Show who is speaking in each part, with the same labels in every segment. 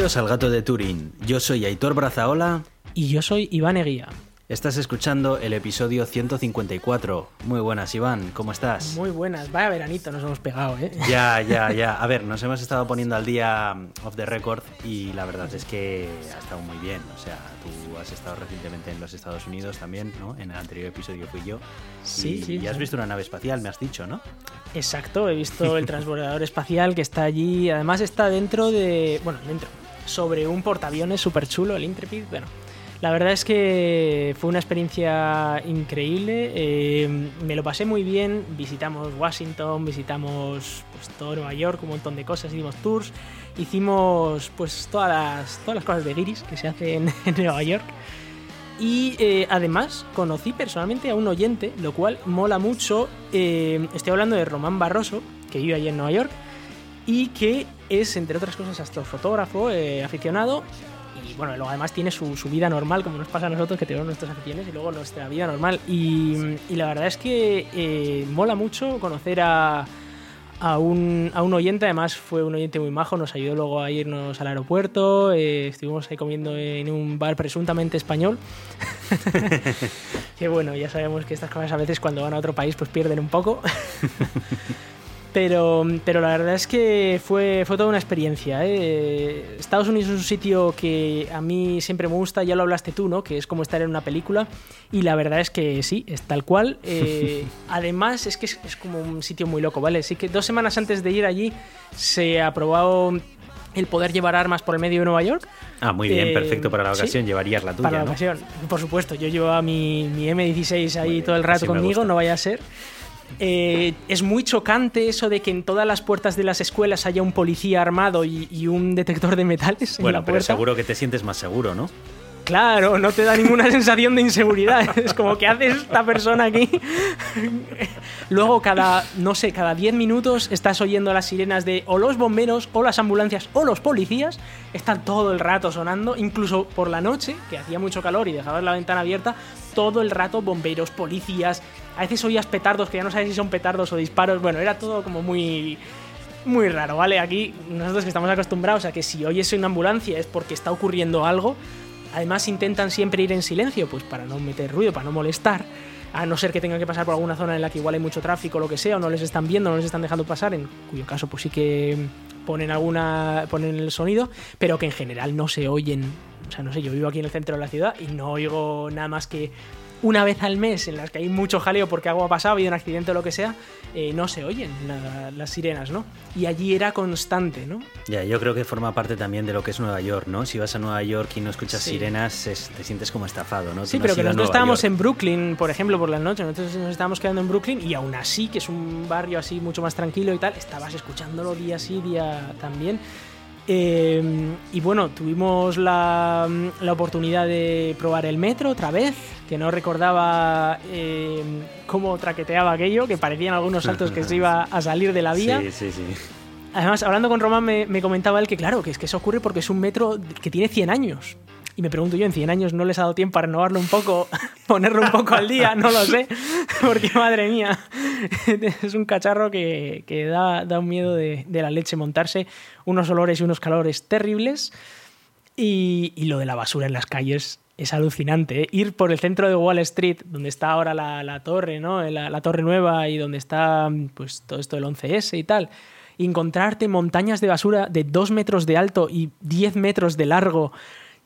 Speaker 1: Bienvenidos al Gato de Turín. Yo soy Aitor Brazaola.
Speaker 2: Y yo soy Iván Eguía.
Speaker 1: Estás escuchando el episodio 154. Muy buenas, Iván, ¿cómo estás?
Speaker 2: Muy buenas. Vaya veranito nos hemos pegado, ¿eh?
Speaker 1: Ya, ya, ya. A ver, nos hemos estado poniendo al día off the record y la verdad es que ha estado muy bien. O sea, tú has estado recientemente en los Estados Unidos también, ¿no? En el anterior episodio fui yo.
Speaker 2: Sí,
Speaker 1: y,
Speaker 2: sí.
Speaker 1: Y has
Speaker 2: sí.
Speaker 1: visto una nave espacial, me has dicho, ¿no?
Speaker 2: Exacto, he visto el transbordador espacial que está allí. Además está dentro de... Bueno, dentro. Sobre un portaaviones súper chulo, el Intrepid. Bueno, la verdad es que fue una experiencia increíble. eh, me lo pasé muy bien. Visitamos Washington, visitamos pues, todo Nueva York, un montón de cosas. Hicimos tours, hicimos pues todas las, todas las cosas de guiris que se hacen en Nueva York. Y eh, además conocí personalmente a un oyente, lo cual mola mucho. Eh, estoy hablando de Román Barroso, que vive allí en Nueva York, y que es, entre otras cosas, astrofotógrafo, eh, aficionado. Y bueno, luego además tiene su, su vida normal, como nos pasa a nosotros, que tenemos nuestras aficiones y luego nuestra vida normal. Y, y la verdad es que eh, mola mucho conocer a, a un, a un oyente, además fue un oyente muy majo, nos ayudó luego a irnos al aeropuerto, eh, estuvimos ahí comiendo en un bar presuntamente español. que bueno, ya sabemos que estas cosas a veces cuando van a otro país pues pierden un poco. Pero, pero la verdad es que fue, fue toda una experiencia. ¿eh? Estados Unidos es un sitio que a mí siempre me gusta, ya lo hablaste tú, ¿no? Que es como estar en una película. Y la verdad es que sí, es tal cual. Eh, además, es que es, es como un sitio muy loco, ¿vale? Sí que dos semanas antes de ir allí se aprobó el poder llevar armas por el medio de Nueva York.
Speaker 1: Ah, muy bien,
Speaker 2: Eh,
Speaker 1: perfecto para la
Speaker 2: sí,
Speaker 1: ocasión. Llevarías la tuya,
Speaker 2: para la
Speaker 1: ¿no?
Speaker 2: ocasión, por supuesto. Yo llevaba mi, mi M16 ahí
Speaker 1: bien,
Speaker 2: todo el rato
Speaker 1: así
Speaker 2: conmigo, no vaya a ser. Eh, es muy chocante eso de que en todas las puertas de las escuelas haya un policía armado y, y un detector de metales en
Speaker 1: Bueno,
Speaker 2: la
Speaker 1: pero
Speaker 2: puerta.
Speaker 1: seguro que te sientes más seguro, ¿no?
Speaker 2: Claro, no te da ninguna sensación de inseguridad. Es como que hace esta persona aquí. Luego cada, no sé, cada 10 minutos estás oyendo las sirenas de o los bomberos o las ambulancias o los policías. Están todo el rato sonando, incluso por la noche, que hacía mucho calor y dejabas la ventana abierta, todo el rato bomberos, policías. A veces oías petardos que ya no sabes si son petardos o disparos. Bueno, era todo como muy muy raro, ¿vale? Aquí nosotros que estamos acostumbrados a que si oyes una ambulancia es porque está ocurriendo algo. Además intentan siempre ir en silencio, pues para no meter ruido, para no molestar. A no ser que tengan que pasar por alguna zona en la que igual hay mucho tráfico o lo que sea, o no les están viendo, no les están dejando pasar, en cuyo caso pues sí que ponen alguna. ponen el sonido, pero que en general no se oyen. O sea, no sé, yo vivo aquí en el centro de la ciudad y no oigo nada más que una vez al mes en las que hay mucho jaleo porque algo ha pasado, ha habido un accidente o lo que sea, eh, no se oyen la- las sirenas, ¿no? Y allí era constante, ¿no?
Speaker 1: Ya, yo creo que forma parte también de lo que es Nueva York, ¿no? Si vas a Nueva York y no escuchas
Speaker 2: Sí.
Speaker 1: sirenas, es- te sientes como estafado, ¿no?
Speaker 2: Sí,
Speaker 1: no
Speaker 2: pero que nosotros estábamos
Speaker 1: York.
Speaker 2: en Brooklyn, por ejemplo, por las noches. Nosotros nos estábamos quedando en Brooklyn y aún así, que es un barrio así mucho más tranquilo y tal, estabas escuchándolo día sí, día también. Eh, y bueno, tuvimos la, la oportunidad de probar el metro otra vez, que no recordaba eh, cómo traqueteaba aquello, que parecían algunos saltos que se iba a salir de la vía.
Speaker 1: Sí, sí, sí.
Speaker 2: Además, hablando con Román, me, me comentaba él que, claro, que es que eso ocurre porque es un metro que tiene 100 años. Y me pregunto yo, ¿en 100 años no les ha dado tiempo a renovarlo un poco, ponerlo un poco al día? No lo sé, porque madre mía, es un cacharro que, que da, da un miedo de, de la leche montarse, unos olores y unos calores terribles. Y, y lo de la basura en las calles es alucinante. ¿eh? Ir por el centro de Wall Street, donde está ahora la, la torre, ¿no? La, torre nueva y donde está pues, todo esto del 11S y tal. encontrarte montañas de basura de 2 metros de alto y 10 metros de largo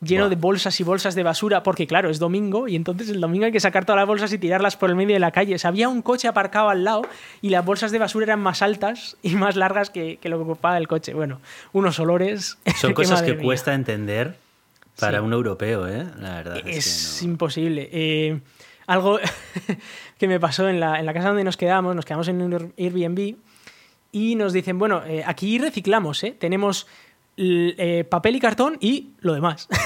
Speaker 2: lleno
Speaker 1: Buah.
Speaker 2: de bolsas y bolsas de basura, porque claro, es domingo y entonces el domingo hay que sacar todas las bolsas y tirarlas por el medio de la calle. O sea, había un coche aparcado al lado y las bolsas de basura eran más altas y más largas que, que lo que ocupaba el coche. Bueno, unos olores.
Speaker 1: Son cosas que
Speaker 2: mía.
Speaker 1: cuesta entender para
Speaker 2: Sí.
Speaker 1: un europeo, ¿eh? La verdad es,
Speaker 2: Es
Speaker 1: que no.
Speaker 2: imposible. Eh, algo que me pasó en la, en la casa donde nos quedamos, nos quedamos en un Airbnb y nos dicen, bueno, eh, aquí reciclamos, ¿eh? Tenemos eh, papel y cartón y lo demás.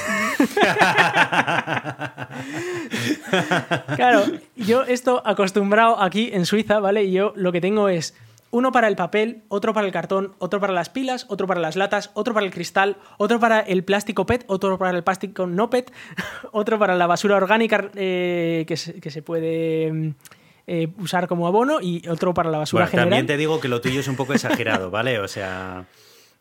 Speaker 2: claro, yo esto acostumbrado aquí en Suiza, ¿vale? Yo lo que tengo es uno para el papel, otro para el cartón, otro para las pilas, otro para las latas, otro para el cristal, otro para el plástico PET, otro para el plástico no PET, otro para la basura orgánica eh, que, se, que se puede mm, eh, usar como abono y otro para la basura
Speaker 1: Bueno,
Speaker 2: general.
Speaker 1: también te digo que lo tuyo es un poco exagerado, ¿vale? O sea,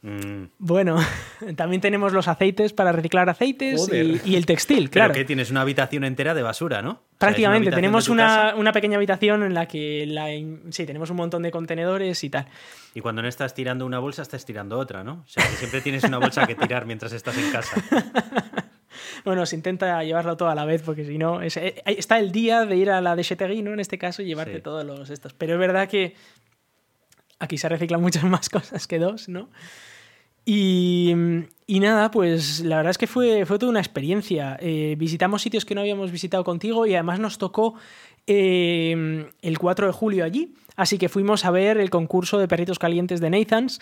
Speaker 1: Mm.
Speaker 2: Bueno, también tenemos los aceites para reciclar aceites y, y el textil, claro.
Speaker 1: Pero que tienes una habitación entera de basura, ¿no? O sea, es una
Speaker 2: Prácticamente, tenemos una, una pequeña habitación en la que la, sí, tenemos un montón de contenedores y tal.
Speaker 1: Y cuando no estás tirando una bolsa, estás tirando otra, ¿no? O sea, que siempre tienes una bolsa que tirar mientras estás en casa.
Speaker 2: Bueno, se intenta llevarlo todo a la vez porque si no, es- eh, está el día de ir a la de Chetegui, ¿no? En este caso, y llevarte
Speaker 1: Sí.
Speaker 2: todos los estos. Pero es verdad que aquí se reciclan muchas más cosas que dos, ¿no? Y, nada, pues la verdad es que fue, fue toda una experiencia. Eh, visitamos sitios que no habíamos visitado contigo y además nos tocó eh, el 4 de julio allí. Así que fuimos a ver el concurso de perritos calientes de Nathans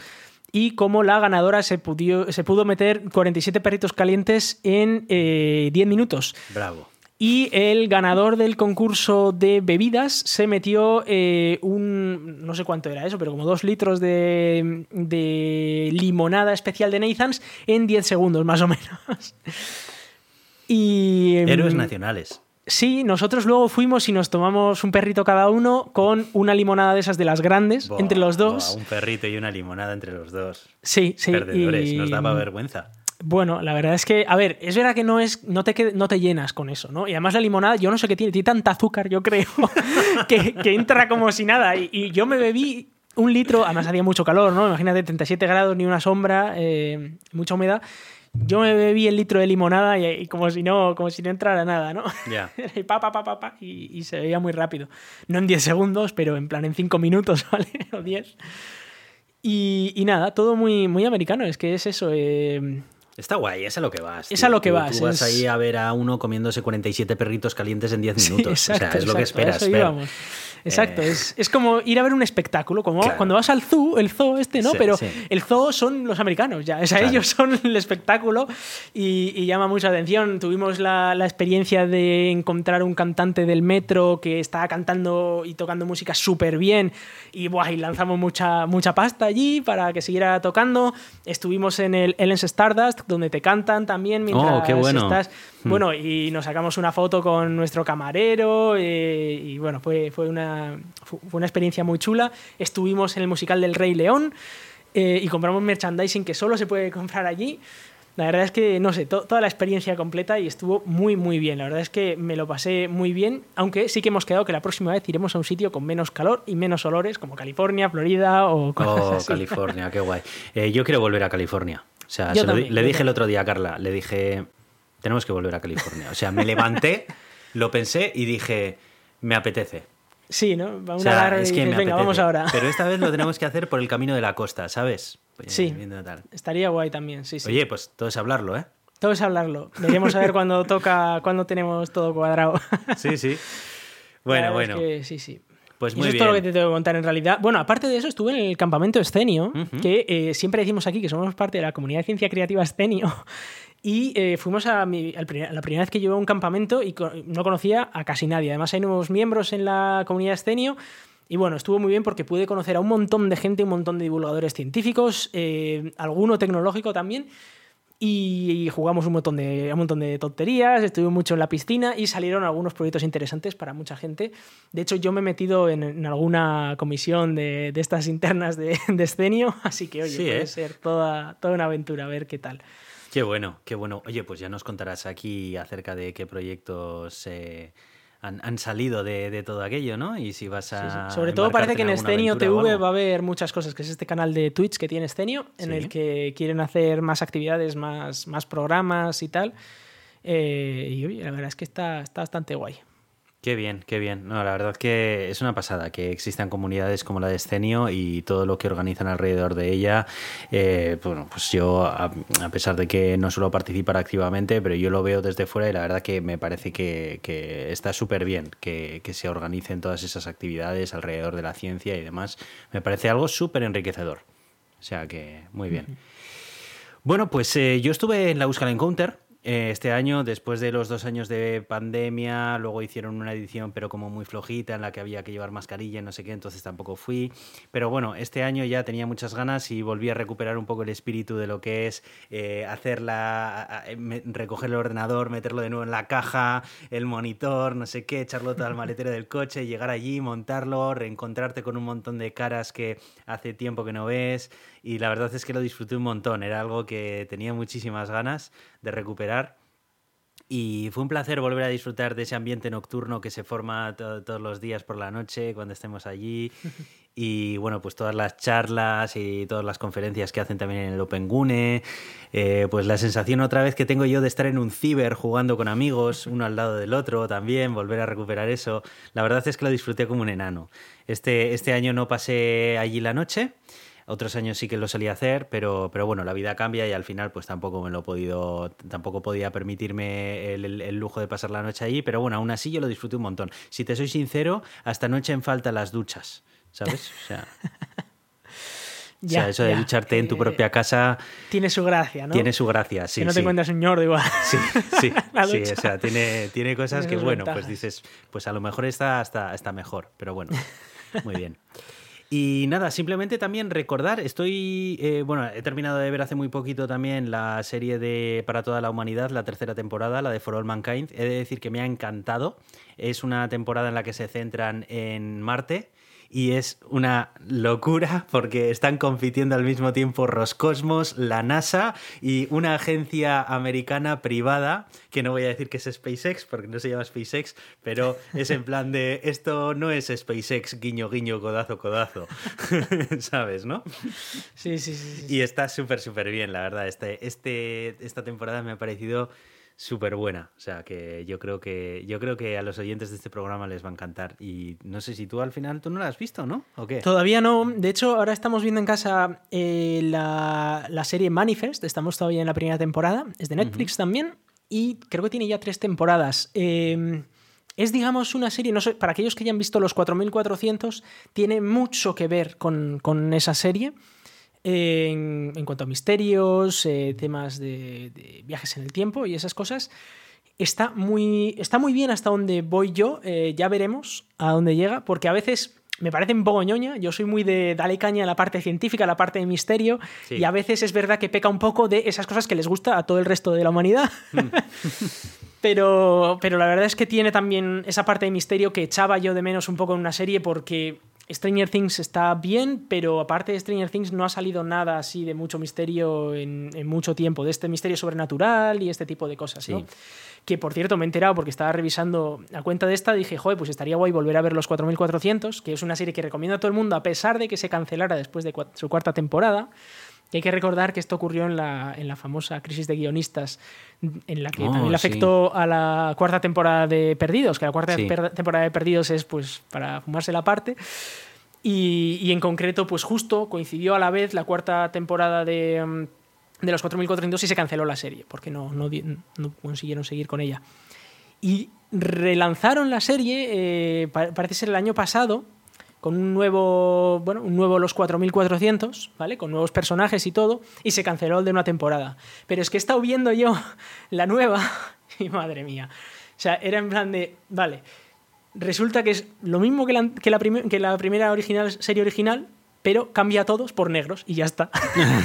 Speaker 2: y cómo la ganadora se, pudió- se pudo meter 47 perritos calientes en eh, 10 minutos.
Speaker 1: Bravo.
Speaker 2: Y el ganador del concurso de bebidas se metió eh, un. No sé cuánto era eso, pero como dos litros de, de limonada especial de Nathans en 10 segundos, más o menos. Y.
Speaker 1: Héroes
Speaker 2: mm,
Speaker 1: nacionales.
Speaker 2: Sí, nosotros luego fuimos y nos tomamos un perrito cada uno con una limonada de esas de las grandes entre los dos.
Speaker 1: un perrito y una limonada entre los dos.
Speaker 2: Sí, sí.
Speaker 1: Perdedores,
Speaker 2: y-
Speaker 1: nos daba vergüenza.
Speaker 2: Bueno, la verdad es que, a ver, es verdad que no es, no te, no te llenas con eso, ¿no? Y además la limonada, yo no sé qué tiene, tiene tanta azúcar, yo creo, que, que entra como si nada. Y, y yo me bebí un litro, además hacía mucho calor, ¿no? Imagínate, 37 grados, ni una sombra, eh, mucha humedad. Yo me bebí el litro de limonada y, y como si no, como si no entrara nada, ¿no?
Speaker 1: Ya.
Speaker 2: y pa, pa, pa, pa, pa, y, y se veía muy rápido. No en 10 segundos, pero en plan en 5 minutos, ¿vale? O 10. Y, y nada, todo muy, muy americano. Es que es eso. eh,
Speaker 1: Está guay, es a lo que vas.
Speaker 2: Es
Speaker 1: tío.
Speaker 2: a lo que
Speaker 1: Tú-
Speaker 2: vas,
Speaker 1: Tú vas
Speaker 2: es-
Speaker 1: ahí a ver a uno comiéndose 47 perritos calientes en 10
Speaker 2: Sí,
Speaker 1: minutos. o sea,
Speaker 2: exacto,
Speaker 1: es lo que esperas.
Speaker 2: Exacto,
Speaker 1: Eh.
Speaker 2: es, es como ir a ver un espectáculo, como
Speaker 1: Claro.
Speaker 2: cuando vas al zoo, el zoo este, ¿no?
Speaker 1: Sí,
Speaker 2: Pero
Speaker 1: sí.
Speaker 2: el zoo son los americanos, ya, o sea,
Speaker 1: Claro.
Speaker 2: ellos son el espectáculo y, y llama mucha atención. Tuvimos la, la experiencia de encontrar un cantante del metro que estaba cantando y tocando música súper bien y, buah, y lanzamos mucha, mucha pasta allí para que siguiera tocando. Estuvimos en el Ellen's Stardust, donde te cantan también mientras
Speaker 1: Oh, qué bueno.
Speaker 2: estás...
Speaker 1: Mm.
Speaker 2: Bueno, y nos sacamos una foto con nuestro camarero eh, y bueno, fue, fue, una, fu- fue una experiencia muy chula. Estuvimos en el musical del Rey León eh, y compramos merchandising que solo se puede comprar allí. La verdad es que, no sé, to- toda la experiencia completa y estuvo muy, muy bien. La verdad es que me lo pasé muy bien, aunque sí que hemos quedado que la próxima vez iremos a un sitio con menos calor y menos olores, como California, Florida o cosas
Speaker 1: Oh,
Speaker 2: así.
Speaker 1: California, qué guay. Eh, yo quiero volver a California. O sea, se lo le dije el
Speaker 2: también.
Speaker 1: otro día a Carla, le dije, tenemos que volver a California. O sea, me levanté, lo pensé y dije, me apetece.
Speaker 2: Sí, ¿no? Va
Speaker 1: O sea,
Speaker 2: larga y
Speaker 1: es que
Speaker 2: dices,
Speaker 1: me
Speaker 2: venga,
Speaker 1: apetece.
Speaker 2: vamos ahora.
Speaker 1: Pero esta vez lo tenemos que hacer por el camino de la costa, ¿sabes? Pues,
Speaker 2: Sí.
Speaker 1: tal.
Speaker 2: Estaría guay también, sí, sí.
Speaker 1: Oye, pues todo es hablarlo, ¿eh?
Speaker 2: Todo es hablarlo. Veremos a ver cuando toca, cuando tenemos todo cuadrado.
Speaker 1: Sí, sí. Bueno, bueno.
Speaker 2: es que sí, sí.
Speaker 1: Pues muy
Speaker 2: eso es
Speaker 1: bien.
Speaker 2: todo lo que te tengo que contar en realidad. Bueno, aparte de eso, estuve en el campamento Escenio,
Speaker 1: Ujú.
Speaker 2: que eh, siempre decimos aquí que somos parte de la comunidad de ciencia creativa Escenio. Y eh, fuimos a, mi- primer- la primera vez que llevé a un campamento y no conocía a casi nadie. Además, hay nuevos miembros en la comunidad Escenio. Y bueno, estuvo muy bien porque pude conocer a un montón de gente, un montón de divulgadores científicos, eh, alguno tecnológico también. Y jugamos un montón de, un montón de tonterías, estuve mucho en la piscina y salieron algunos proyectos interesantes para mucha gente. De hecho, yo me he metido en, en alguna comisión de, de estas internas de, de Escenio, así que oye,
Speaker 1: Sí,
Speaker 2: puede
Speaker 1: ¿eh?
Speaker 2: ser toda, toda una aventura, a ver qué tal.
Speaker 1: Qué bueno, qué bueno. Oye, pues ya nos contarás aquí acerca de qué proyectos eh, han, han salido de, de todo aquello, ¿no? Y si vas a.
Speaker 2: sí. Sobre todo parece que en
Speaker 1: alguna
Speaker 2: Escenio TV va a haber muchas cosas, que es este canal de Twitch que tiene Escenio, en
Speaker 1: Sí.
Speaker 2: el que quieren hacer más actividades, más, más programas y tal. Eh, y oye, la verdad es que está, está bastante guay.
Speaker 1: Qué bien, qué bien. No, la verdad que es una pasada que existan comunidades como la de Escenio y todo lo que organizan alrededor de ella. Eh, bueno, pues yo, a, a pesar de que no suelo participar activamente, pero yo lo veo desde fuera y la verdad que me parece que, que está súper bien que, que se organicen todas esas actividades alrededor de la ciencia y demás. Me parece algo súper enriquecedor. O sea que, muy bien. Bueno, pues eh, yo estuve en la Euskal Encounter este año, después de los dos años de pandemia, luego hicieron una edición pero como muy flojita en la que había que llevar mascarilla y no sé qué, entonces tampoco fui. Pero bueno, este año ya tenía muchas ganas y volví a recuperar un poco el espíritu de lo que es eh, hacerla, recoger el ordenador, meterlo de nuevo en la caja, el monitor, no sé qué, echarlo todo al maletero del coche, llegar allí, montarlo, reencontrarte con un montón de caras que hace tiempo que no ves y la verdad es que lo disfruté un montón. Era algo que tenía muchísimas ganas de recuperar. Y fue un placer volver a disfrutar de ese ambiente nocturno que se forma todos los días por la noche cuando estemos allí. Y bueno, pues todas las charlas y todas las conferencias que hacen también en el Open Gune. Eh, pues la sensación otra vez que tengo yo de estar en un ciber jugando con amigos, uno al lado del otro también, volver a recuperar eso. La verdad es que lo disfruté como un enano. Este, este año no pasé allí la noche. Otros años sí que lo solía hacer, pero, pero bueno, la vida cambia y al final pues tampoco me lo he podido, tampoco podía permitirme el, lujo de pasar la noche allí, pero bueno, aún así yo lo disfruté un montón. Si te soy sincero, hasta noche en falta las duchas, ¿sabes? O sea... eso de ducharte en tu propia casa.
Speaker 2: Tiene su gracia, ¿no?
Speaker 1: Tiene su gracia, sí.
Speaker 2: Que no te encuentras un ñordo igual.
Speaker 1: Sí, sí. sí o sea, tiene, tiene cosas que, bueno, pues dices, pues a lo mejor está hasta, está mejor, pero bueno, muy bien. Y nada, simplemente también recordar, estoy, eh, bueno, he terminado de ver hace muy poquito también la serie de Para toda la humanidad, la tercera temporada, la de For All Mankind. He de decir que me ha encantado. Es una temporada en la que se centran en Marte y es una locura porque están compitiendo al mismo tiempo Roscosmos, la NASA y una agencia americana privada, que no voy a decir que es SpaceX porque no se llama SpaceX, pero es en plan de esto no es SpaceX, guiño, guiño, codazo, codazo, ¿sabes, no?
Speaker 2: Sí, sí, sí.
Speaker 1: Y está súper, súper bien, la verdad. Este, este, esta temporada me ha parecido súper buena. O sea, que yo creo que yo creo que a los oyentes de este programa les va a encantar. Y no sé si tú al final tú no la has visto, ¿no? ¿O qué?
Speaker 2: Todavía no. De hecho, ahora estamos viendo en casa eh, la, serie Manifest. Estamos todavía en la primera temporada. Es de Netflix también. Y creo que tiene ya tres temporadas. Em, es, digamos, una serie, no sé, para aquellos que hayan visto los 4400, tiene mucho que ver con, con esa serie en, cuanto a misterios, eh, temas de, viajes en el tiempo y esas cosas. Está muy, está muy bien hasta donde voy yo, eh, ya veremos a dónde llega, porque a veces me parece un poco ñoña. Yo soy muy de darle caña a la parte científica, a la parte de misterio, y a veces es verdad que peca un poco de esas cosas que les gusta a todo el resto de la humanidad. Mm. pero, pero la verdad es que tiene también esa parte de misterio que echaba yo de menos un poco en una serie porque Stranger Things está bien, pero aparte de Stranger Things no ha salido nada así de mucho misterio en, mucho tiempo, de este misterio sobrenatural y este tipo de cosas, ¿no? Que por cierto me he enterado porque estaba revisando a cuenta de esta, dije, joder, pues estaría guay volver a ver los 4400, que es una serie que recomiendo a todo el mundo a pesar de que se cancelara después de su cuarta temporada. Y hay que recordar que esto ocurrió en la, en la famosa crisis de guionistas, en la que oh, también le afectó a la cuarta temporada de Perdidos, que la cuarta temporada de Perdidos es pues para fumarse la parte. Y, y, en concreto, pues justo coincidió a la vez la cuarta temporada de, mm, de los 4402 y se canceló la serie, porque no, no, no consiguieron seguir con ella. Y relanzaron la serie, eh, parece ser el año pasado, con un nuevo, bueno, un nuevo Los 4400, ¿vale? Con nuevos personajes y todo, y se canceló el de una temporada. Pero es que he estado viendo yo la nueva y madre mía. O sea, era en plan de, vale, resulta que es lo mismo que la, que la, que la primera original, serie original, pero cambia a todos por negros y ya está.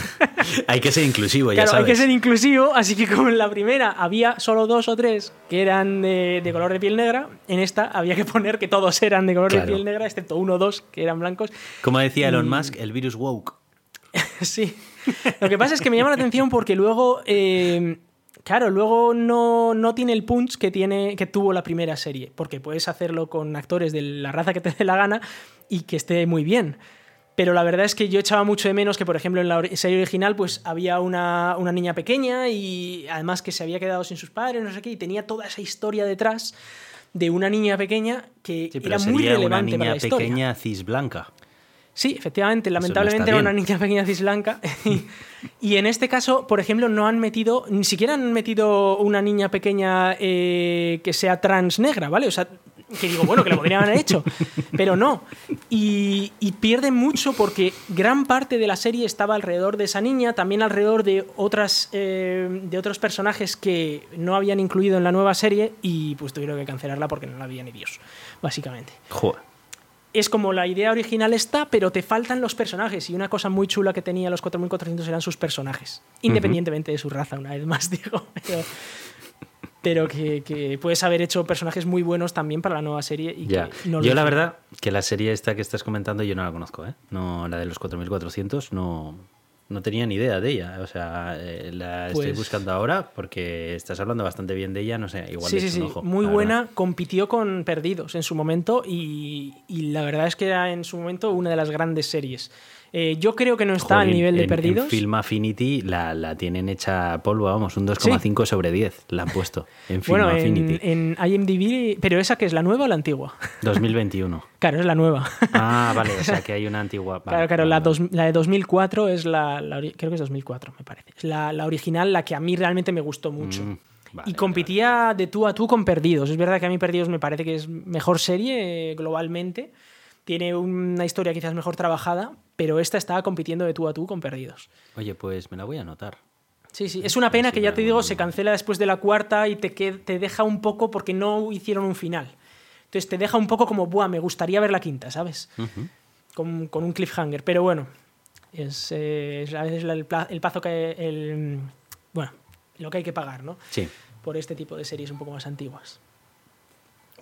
Speaker 1: hay que ser inclusivo, ya
Speaker 2: claro, Hay que ser inclusivo, así que como en la primera había solo dos o tres que eran de, color de piel negra, en esta había que poner que todos eran de color de piel negra, excepto uno o dos que eran blancos.
Speaker 1: Como decía Elon Musk, el virus woke.
Speaker 2: sí. Lo que pasa es que me llama la atención porque luego... Eh, claro, luego no, no, tiene el punch que, tiene, que tuvo la primera serie, porque puedes hacerlo con actores de la raza que te dé la gana y que esté muy bien. Pero la verdad es que yo echaba mucho de menos que, por ejemplo, en la serie original, pues había una, niña pequeña y además que se había quedado sin sus padres, no sé qué, y tenía toda esa historia detrás de una niña pequeña que era muy relevante
Speaker 1: una
Speaker 2: niña
Speaker 1: pequeña cis blanca.
Speaker 2: Sí, efectivamente, lamentablemente era una niña pequeña cis blanca. y, en este caso, por ejemplo, no han metido, ni siquiera han metido una niña pequeña eh, que sea trans negra, ¿vale? O sea, que digo, bueno, que lo podrían haber hecho, pero no. Y, y pierde mucho porque gran parte de la serie estaba alrededor de esa niña, también alrededor de, otras, eh, de otros personajes que no habían incluido en la nueva serie y pues tuvieron que cancelarla porque no la había ni Dios, básicamente. Es como la idea original está, pero te faltan los personajes. Y una cosa muy chula que tenía los 4400 eran sus personajes. Independientemente de su raza, una vez más, digo. Pero, pero que, puedes haber hecho personajes muy buenos también para la nueva serie. Y
Speaker 1: yo la verdad que la serie esta que estás comentando yo no la conozco, ¿eh? No, la de los 4400 no, No tenía ni idea de ella. O sea, eh, la estoy
Speaker 2: Pues-
Speaker 1: buscando ahora porque estás hablando bastante bien de ella. No sé, igual
Speaker 2: Sí,
Speaker 1: le
Speaker 2: sí, sí,
Speaker 1: un ojo,
Speaker 2: muy buena.
Speaker 1: verdad.
Speaker 2: Compitió con Perdidos en su momento y, y la verdad es que era en su momento una de las grandes series. Eh, yo creo que no está al
Speaker 1: Jolín,
Speaker 2: nivel de
Speaker 1: en-
Speaker 2: Perdidos.
Speaker 1: En Film Affinity la, la tienen hecha polvo, vamos, un 2,5 sobre 10 la han puesto en Film
Speaker 2: bueno,
Speaker 1: Affinity.
Speaker 2: en IMDb, pero esa que es la nueva o la antigua.
Speaker 1: 2021.
Speaker 2: Claro, es la nueva.
Speaker 1: Ah, vale, o sea que hay una antigua. vale,
Speaker 2: claro, claro,
Speaker 1: vale,
Speaker 2: la,
Speaker 1: vale.
Speaker 2: dos- la de 2004 es la, la creo que es 2004, me parece. Es la, la original, la que a mí realmente me gustó mucho.
Speaker 1: Mm, vale,
Speaker 2: y competía de tú a tú con Perdidos. Es verdad que a mí Perdidos me parece que es mejor serie eh, globalmente. Tiene una historia quizás mejor trabajada, pero esta estaba compitiendo de tú a tú con Perdidos.
Speaker 1: Oye, pues me la voy a anotar.
Speaker 2: Sí, sí. Es una pena
Speaker 1: sí,
Speaker 2: que ya te digo, se cancela después de la cuarta y te, que- te deja un poco porque no hicieron un final. Entonces te deja un poco como, buah, me gustaría ver la quinta, ¿sabes? Con, con un cliffhanger. Pero bueno, es, eh, es, el, el pazo que. El, bueno, lo que hay que pagar, ¿no?
Speaker 1: Sí.
Speaker 2: Por este tipo de series un poco más antiguas.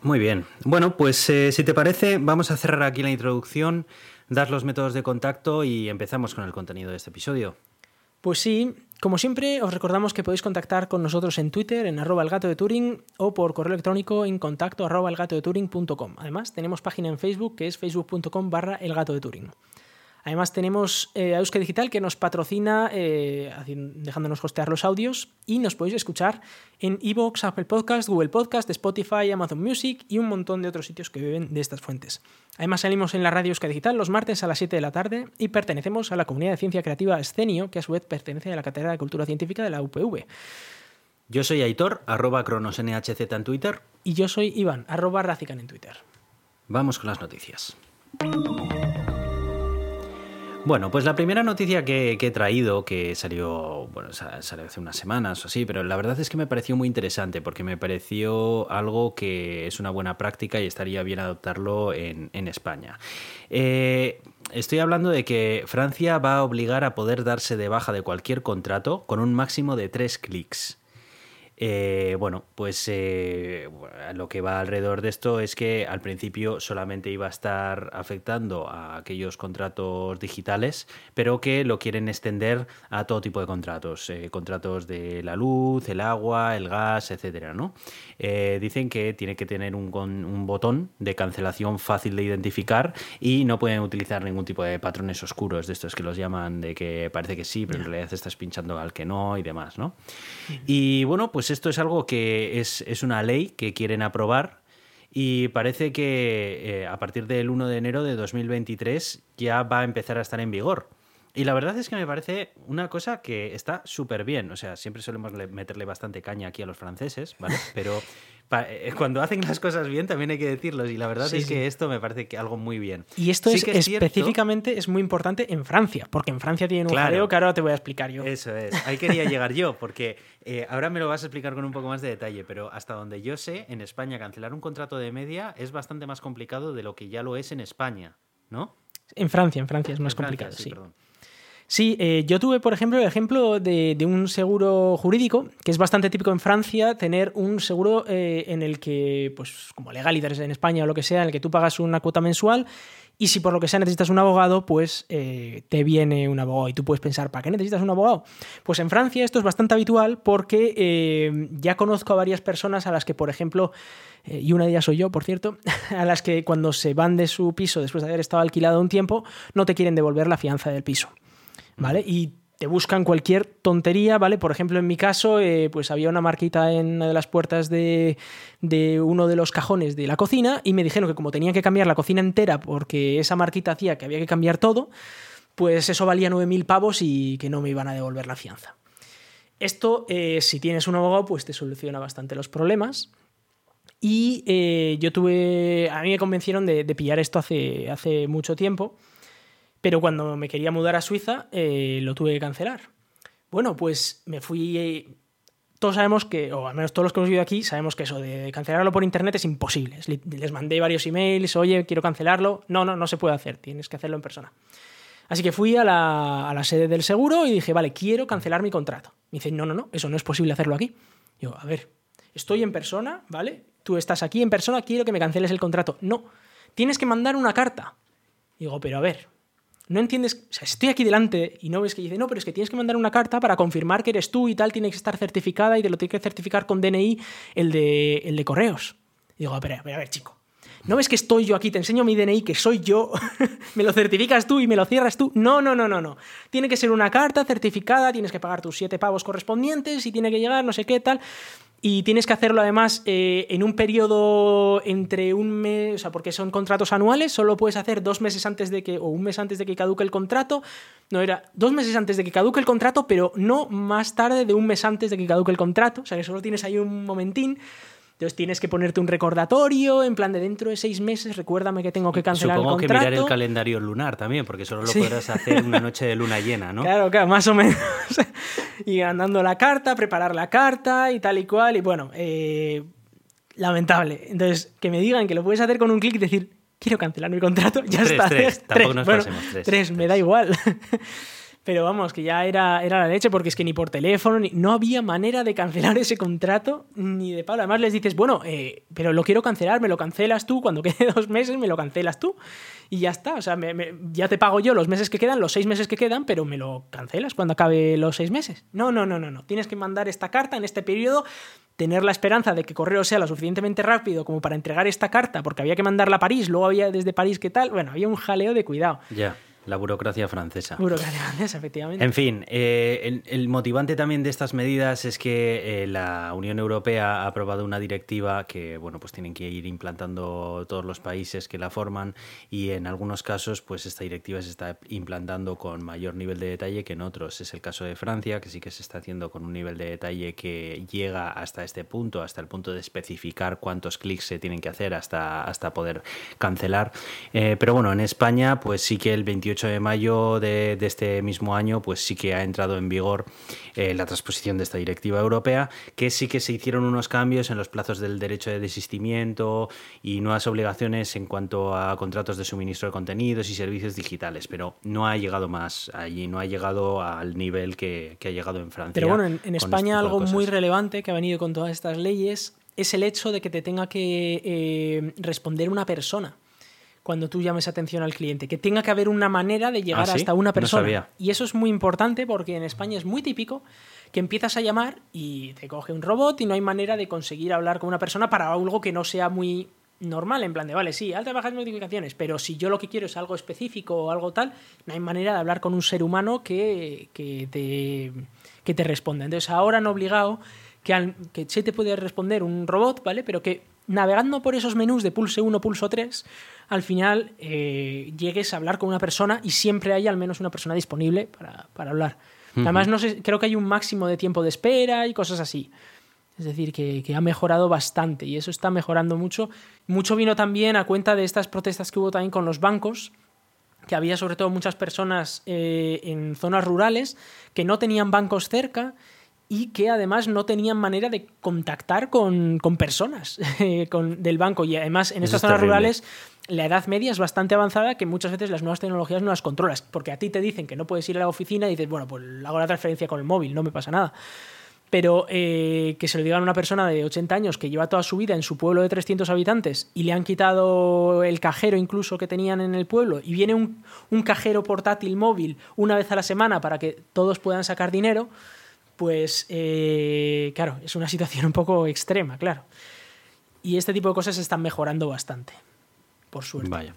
Speaker 1: Muy bien. Bueno, pues eh, si te parece, vamos a cerrar aquí la introducción, dar los métodos de contacto y empezamos con el contenido de este episodio.
Speaker 2: Pues sí, como siempre, os recordamos que podéis contactar con nosotros en Twitter, en arroba el gato de Turing, o por correo electrónico en contacto arroba elgatodeturing.com. Además, tenemos página en Facebook que es facebook.com barra el gato de Turing. Además, tenemos eh, a Euska Digital que nos patrocina eh, dejándonos hostear los audios y nos podéis escuchar en Evox, Apple Podcast, Google Podcast, Spotify, Amazon Music y un montón de otros sitios que beben de estas fuentes. Además, salimos en la radio Euska Digital los martes a las 7 de la tarde y pertenecemos a la comunidad de ciencia creativa Escenio, que a su vez pertenece a la Cátedra de Cultura Científica de la UPV.
Speaker 1: Yo soy Aitor, arroba cronosnhz en Twitter.
Speaker 2: Y yo soy Iván, arroba Racican en Twitter.
Speaker 1: Vamos con las noticias. Bueno, pues la primera noticia que, he traído, que salió, bueno, sa- salió hace unas semanas o así, pero la verdad es que me pareció muy interesante porque me pareció algo que es una buena práctica y estaría bien adoptarlo en, en España. Eh, estoy hablando de que Francia va a obligar a poder darse de baja de cualquier contrato con un máximo de tres clics. Eh, bueno, pues eh, lo que va alrededor de esto es que al principio solamente iba a estar afectando a aquellos contratos digitales, pero que lo quieren extender a todo tipo de contratos, eh, contratos de la luz, el agua, el gas, etcétera, ¿no? Dicen que tiene que tener un, un botón de cancelación fácil de identificar y no pueden utilizar ningún tipo de patrones oscuros de estos que los llaman de que parece que sí, pero en realidad estás pinchando al que no y demás, ¿no? Y bueno, pues esto es algo que es, es una ley que quieren aprobar y parece que eh, a partir del 1 de enero de 2023 ya va a empezar a estar en vigor. Y la verdad es que me parece una cosa que está súper bien. O sea, siempre solemos le- meterle bastante caña aquí a los franceses, ¿vale? Pero eh, cuando hacen las cosas bien también hay que decirlos. Y la verdad
Speaker 2: Sí,
Speaker 1: es
Speaker 2: sí.
Speaker 1: que esto me parece que algo muy bien.
Speaker 2: Y esto
Speaker 1: Sí
Speaker 2: es,
Speaker 1: que es cierto-
Speaker 2: específicamente es muy importante en Francia, porque en Francia tienen un
Speaker 1: Claro.
Speaker 2: jaleo que ahora te voy a explicar yo.
Speaker 1: Eso es, ahí quería llegar yo, porque eh, ahora me lo vas a explicar con un poco más de detalle, pero hasta donde yo sé, en España cancelar un contrato de media es bastante más complicado de lo que ya lo es en España, ¿no?
Speaker 2: En Francia, en Francia es más
Speaker 1: Francia,
Speaker 2: complicado, sí.
Speaker 1: perdón.
Speaker 2: Sí, eh, yo tuve, por ejemplo, el ejemplo de, un seguro jurídico, que es bastante típico en Francia, tener un seguro eh, en el que, pues como legalitas en España o lo que sea, en el que tú pagas una cuota mensual y si por lo que sea necesitas un abogado, pues eh, te viene un abogado y tú puedes pensar, ¿para qué necesitas un abogado? Pues en Francia esto es bastante habitual porque eh, ya conozco a varias personas a las que, por ejemplo, y una de ellas soy yo, por cierto, a las que cuando se van de su piso después de haber estado alquilado un tiempo, no te quieren devolver la fianza del piso. ¿Vale? Y te buscan cualquier tontería, ¿vale? Por ejemplo, en mi caso, eh, pues había una marquita en una de las puertas de, uno de los cajones de la cocina y me dijeron que como tenían que cambiar la cocina entera porque esa marquita hacía que había que cambiar todo, pues eso valía 9.000 pavos y que no me iban a devolver la fianza. Esto, eh, si tienes un abogado, pues te soluciona bastante los problemas. Y eh, yo tuve, a mí me convencieron de, de pillar esto hace, hace mucho tiempo. Pero cuando me quería mudar a Suiza, eh, lo tuve que cancelar. Bueno, pues me fui. eh, todos sabemos que, o al menos todos los que hemos vivido aquí, sabemos que eso de cancelarlo por internet es imposible. Les- mandé varios emails, oye, quiero cancelarlo. No, no, no se puede hacer, tienes que hacerlo en persona. Así que fui a la, a la sede del seguro y dije, vale, quiero cancelar mi contrato. Me dicen, no, no, no, eso no es posible hacerlo aquí. Yo, a ver, estoy en persona, ¿vale? Tú estás aquí en persona, quiero que me canceles el contrato. No, tienes que mandar una carta. Digo, pero a ver, no entiendes, estoy aquí delante y no ves que dice, no, pero es que tienes que mandar una carta para confirmar que eres tú y tal, tiene que estar certificada y te lo tiene que certificar con DNI el de, el de correos. Y digo, a ver, a ver, chico. ¿No ves que estoy yo aquí? Te enseño mi DNI, que soy yo. me lo certificas tú y me lo cierras tú. No, no, no, no, no. Tiene que ser una carta certificada, tienes que pagar tus siete pavos correspondientes y tiene que llegar, no sé qué, tal. Y tienes que hacerlo además eh, en un periodo entre un mes, o sea, porque son contratos anuales, solo puedes hacer dos meses antes de que, o un mes antes de que caduque el contrato. No, era dos meses antes de que caduque el contrato, pero no más tarde de un mes antes de que caduque el contrato. O sea, que solo tienes ahí un momentín. Entonces tienes que ponerte un recordatorio, en plan de dentro de seis meses, recuérdame que tengo que cancelar
Speaker 1: Supongo
Speaker 2: el contrato.
Speaker 1: que mirar el calendario lunar también, porque solo lo podrás hacer una noche de luna llena, ¿no?
Speaker 2: Claro, claro, más o menos. y andando la carta, preparar la carta y tal y cual. Y bueno, eh, lamentable. Entonces, que me digan que lo puedes hacer con un clic y decir, quiero cancelar mi contrato, ya
Speaker 1: Tres,
Speaker 2: está.
Speaker 1: tres, tampoco nos
Speaker 2: Bueno,
Speaker 1: pasemos, tres,
Speaker 2: tres, me
Speaker 1: tres.
Speaker 2: da igual. Pero vamos, que ya era, era la leche, porque es que ni por teléfono, ni, no había manera de cancelar ese contrato ni de palo. Además les dices, bueno, eh, pero lo quiero cancelar, me lo cancelas tú, cuando quede dos meses me lo cancelas tú. Y ya está, o sea, me- ya te pago yo los meses que quedan, los seis meses que quedan, pero me lo cancelas cuando acabe los seis meses. No, no, no, no, no. Tienes que mandar esta carta en este periodo, tener la esperanza de que correo sea lo suficientemente rápido como para entregar esta carta, porque había que mandarla a París, luego había desde París qué tal. Bueno, había un jaleo de cuidado.
Speaker 1: Ya, la burocracia francesa.
Speaker 2: Burocracia francesa, efectivamente.
Speaker 1: En fin, eh, el, el motivante también de estas medidas es que eh, la Unión Europea ha aprobado una directiva que, bueno, pues tienen que ir implantando todos los países que la forman y en algunos casos, pues esta directiva se está implantando con mayor nivel de detalle que en otros. Es el caso de Francia, que sí que se está haciendo con un nivel de detalle que llega hasta este punto, hasta el punto de especificar cuántos clics se tienen que hacer hasta, hasta poder cancelar. Eh, pero bueno, en España, pues sí que el 28 de mayo de, de este mismo año, pues sí que ha entrado en vigor eh, la transposición de esta directiva europea, que sí que se hicieron unos cambios en los plazos del derecho de desistimiento y nuevas obligaciones en cuanto a contratos de suministro de contenidos y servicios digitales, pero no ha llegado más allí, no ha llegado al nivel que, que ha llegado en Francia.
Speaker 2: Pero bueno, en,
Speaker 1: este
Speaker 2: España algo muy relevante que ha venido con todas estas leyes es el hecho de que te tenga que eh, responder una persona cuando tú llames atención al cliente, que tenga que haber una manera de llegar
Speaker 1: ¿Ah, sí?
Speaker 2: hasta una
Speaker 1: No
Speaker 2: persona.
Speaker 1: sabía.
Speaker 2: y eso es muy importante porque en España es muy típico que empiezas a llamar y te coge un robot y no hay manera de conseguir hablar con una persona para algo que no sea muy normal, en plan de, vale, sí, altas, bajas notificaciones, pero si yo lo que quiero es algo específico o algo tal, no hay manera de hablar con un ser humano que, que te, que te responda. Entonces ahora han obligado que, al- que sí te puede responder un robot, ¿vale? Pero que navegando por esos menús de pulse 1, pulso 3, al final eh, llegues a hablar con una persona y siempre hay al menos una persona disponible para, para hablar. Además, no sé, creo que hay un máximo de tiempo de espera y cosas así. Es decir, que, que ha mejorado bastante y eso está mejorando mucho. Mucho vino también a cuenta de estas protestas que hubo también con los bancos, que había sobre todo muchas personas eh, en zonas rurales que no tenían bancos cerca y que además no tenían manera de contactar con, con personas eh, con, del banco. Y además en
Speaker 1: Eso
Speaker 2: estas
Speaker 1: es
Speaker 2: zonas
Speaker 1: terrible.
Speaker 2: rurales la edad media es bastante avanzada que muchas veces las nuevas tecnologías no las controlas. Porque a ti te dicen que no puedes ir a la oficina y dices, bueno, pues hago la transferencia con el móvil, no me pasa nada pero eh, que se lo digan a una persona de 80 años que lleva toda su vida en su pueblo de 300 habitantes y le han quitado el cajero incluso que tenían en el pueblo y viene un, cajero portátil móvil una vez a la semana para que todos puedan sacar dinero, pues eh, claro, es una situación un poco extrema, claro. Y este tipo de cosas están mejorando bastante, por suerte.
Speaker 1: Vaya.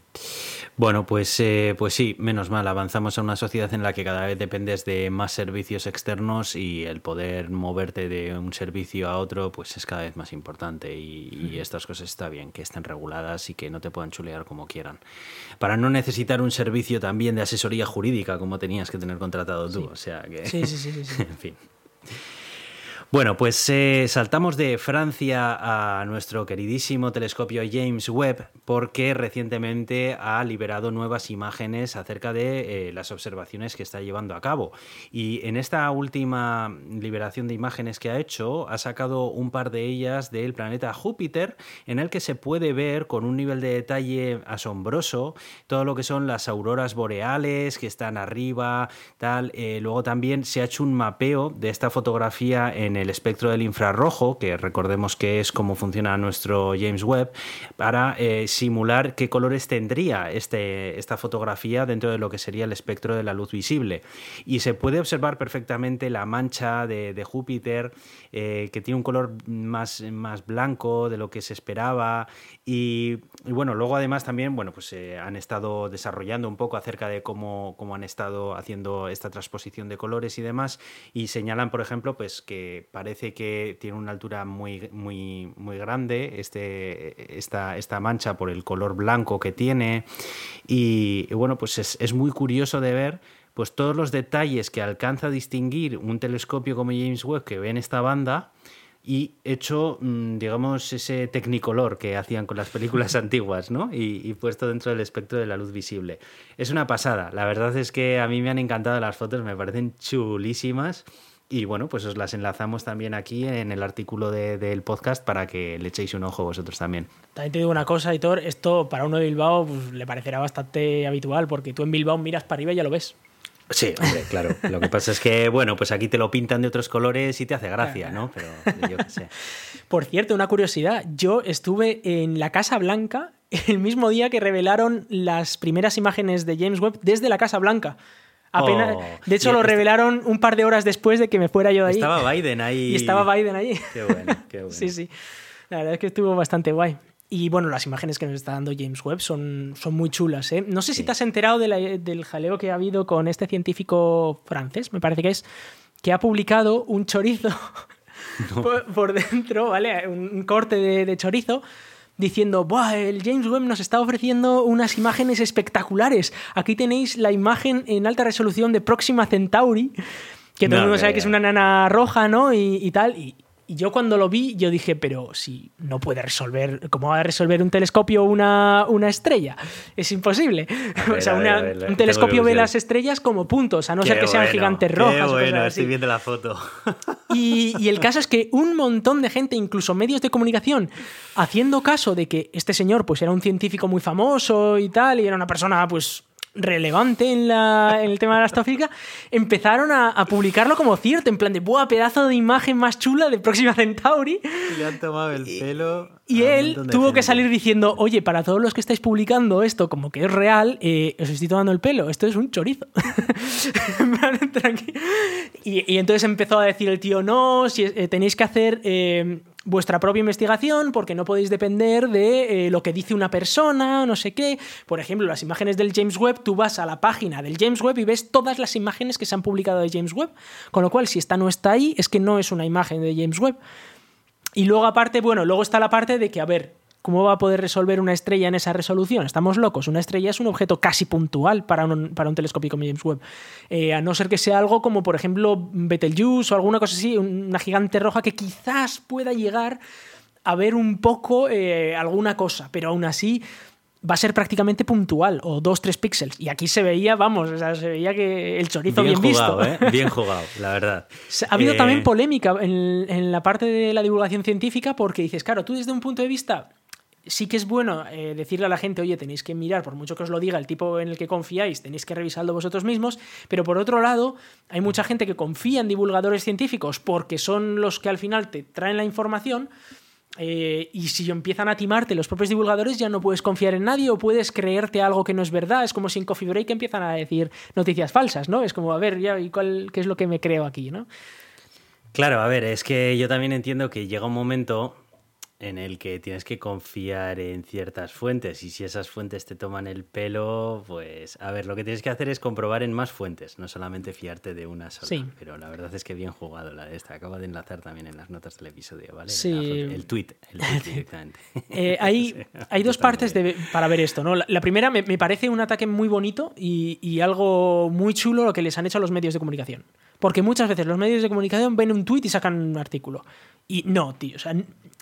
Speaker 1: Bueno, pues, eh, pues sí, menos mal, avanzamos a una sociedad en la que cada vez dependes de más servicios externos y el poder moverte de un servicio a otro pues es cada vez más importante y, y estas cosas está bien, que estén reguladas y que no te puedan chulear como quieran. Para no necesitar un servicio también de asesoría jurídica como tenías que tener contratado tú, o sea que...
Speaker 2: Sí, sí, sí, sí, sí.
Speaker 1: en fin. Bueno, pues eh, saltamos de Francia a nuestro queridísimo telescopio James Webb porque recientemente ha liberado nuevas imágenes acerca de eh, las observaciones que está llevando a cabo. Y en esta última liberación de imágenes que ha hecho, ha sacado un par de ellas del planeta Júpiter, en el que se puede ver con un nivel de detalle asombroso todo lo que son las auroras boreales que están arriba, tal. Eh, luego también se ha hecho un mapeo de esta fotografía en el espectro del infrarrojo, que recordemos que es cómo funciona nuestro James Webb, para eh, simular qué colores tendría este, esta fotografía dentro de lo que sería el espectro de la luz visible. Y se puede observar perfectamente la mancha de, Júpiter, eh, que tiene un color más, más blanco de lo que se esperaba. Y, bueno, luego además también, bueno, pues eh, han estado desarrollando un poco acerca de cómo, cómo han estado haciendo esta transposición de colores y demás. Y señalan, por ejemplo, pues que parece que tiene una altura muy, muy, muy grande este, esta, esta mancha por el color blanco que tiene. Y, bueno, pues es, es muy curioso de ver pues todos los detalles que alcanza a distinguir un telescopio como James Webb que ve en esta banda y hecho, mm, digamos, ese tecnicolor que hacían con las películas antiguas, ¿no? Y, puesto dentro del espectro de la luz visible. Es una pasada. La verdad es que a mí me han encantado las fotos, me parecen chulísimas. Y bueno, pues os las enlazamos también aquí en el artículo del podcast para que le echéis un ojo vosotros también.
Speaker 2: También te digo una cosa, Editor, esto para uno de Bilbao pues, le parecerá bastante habitual, porque tú en Bilbao miras para arriba y ya lo ves.
Speaker 1: Sí, hombre, claro. Lo que pasa es que, bueno, pues aquí te lo pintan de otros colores y te hace gracia, ¿no? Pero yo qué sé.
Speaker 2: Por cierto, una curiosidad. Yo estuve en la Casa Blanca el mismo día que revelaron las primeras imágenes de James Webb desde la Casa Blanca. Apenas, oh, de hecho, lo revelaron un par de horas después de que me fuera yo de ahí.
Speaker 1: Estaba Biden ahí.
Speaker 2: Y estaba Biden ahí.
Speaker 1: Qué bueno, qué bueno.
Speaker 2: Sí, sí. La verdad es que estuvo bastante guay. Y bueno, las imágenes que nos está dando James Webb son, son muy chulas. ¿eh? No sé si te has enterado del jaleo que ha habido con este científico francés, me parece que es, que ha publicado un chorizo por, dentro, ¿vale? Un corte de, chorizo diciendo, Buah, el James Webb nos está ofreciendo unas imágenes espectaculares. Aquí tenéis la imagen en alta resolución de Próxima Centauri, que todo el mundo sabe que es una nana roja, ¿no? Y, y tal. Y, y yo cuando lo vi, yo dije, pero si no puede resolver, ¿cómo va a resolver un telescopio una, una estrella? Es imposible. o sea, un telescopio ve las estrellas como puntos, a no ser que sean gigantes rojas. Qué
Speaker 1: bueno, estoy viendo la foto.
Speaker 2: Y, y, el caso es que un montón de gente, incluso medios de comunicación, haciendo caso de que este señor pues era un científico muy famoso y tal, y era una persona pues relevante en, la, en, el tema de la astrofísica, empezaron a, publicarlo como cierto, en plan de, ¡buah, pedazo de imagen más chula de Próxima Centauri!
Speaker 1: Y le han tomado el pelo.
Speaker 2: Y, él tuvo que salir diciendo, oye, para todos los que estáis publicando esto como que es real, eh, os estoy tomando el pelo, esto es un chorizo. y, y, entonces empezó a decir el tío, no, si, eh, tenéis que hacer... Eh, vuestra propia investigación porque no podéis depender de eh, lo que dice una persona, no sé qué. Por ejemplo, las imágenes del James Webb, tú vas a la página del James Webb y ves todas las imágenes que se han publicado de James Webb. Con lo cual, si esta no está ahí, es que no es una imagen de James Webb. Y luego aparte, bueno, luego está la parte de que, a ver, ¿Cómo va a poder resolver una estrella en esa resolución? Estamos locos. Una estrella es un objeto casi puntual para un, para un telescopio como James Webb. Eh, a no ser que sea algo como, por ejemplo, Betelgeuse o alguna cosa así, una gigante roja que quizás pueda llegar a ver un poco eh, alguna cosa, pero aún así va a ser prácticamente puntual o dos, tres píxeles. Y aquí se veía, vamos, o sea, se veía que el chorizo bien,
Speaker 1: bien
Speaker 2: jugado,
Speaker 1: visto. ¿eh? Bien jugado, la verdad.
Speaker 2: Ha habido también polémica en, en, la parte de la divulgación científica porque dices, claro, tú desde un punto de vista sí que es bueno eh, decirle a la gente, oye, tenéis que mirar, por mucho que os lo diga el tipo en el que confiáis, tenéis que revisarlo vosotros mismos, pero por otro lado, hay mucha gente que confía en divulgadores científicos porque son los que al final te traen la información. Eh, y si empiezan a timarte los propios divulgadores, ya no puedes confiar en nadie o puedes creerte algo que no es verdad. Es como si en Coffee Break empiezan a decir noticias falsas, ¿no? Es como, a ver, ya, ¿y cuál, qué es lo que me creo aquí, ¿no?
Speaker 1: Claro, a ver, es que yo también entiendo que llega un momento en el que tienes que confiar en ciertas fuentes y si esas fuentes te toman el pelo, pues a ver, lo que tienes que hacer es comprobar en más fuentes, no solamente fiarte de una sola.
Speaker 2: Sí.
Speaker 1: Pero la verdad es que bien jugado la de esta. Acaba de enlazar también en las notas del episodio, ¿vale?
Speaker 2: Sí.
Speaker 1: El tweet, el tweet directamente.
Speaker 2: Eh, hay, hay dos partes para ver esto, ¿no? La, primera me, parece un ataque muy bonito y, y algo muy chulo lo que les han hecho a los medios de comunicación. Porque muchas veces los medios de comunicación ven un tweet y sacan un artículo. Y no, tío, o sea,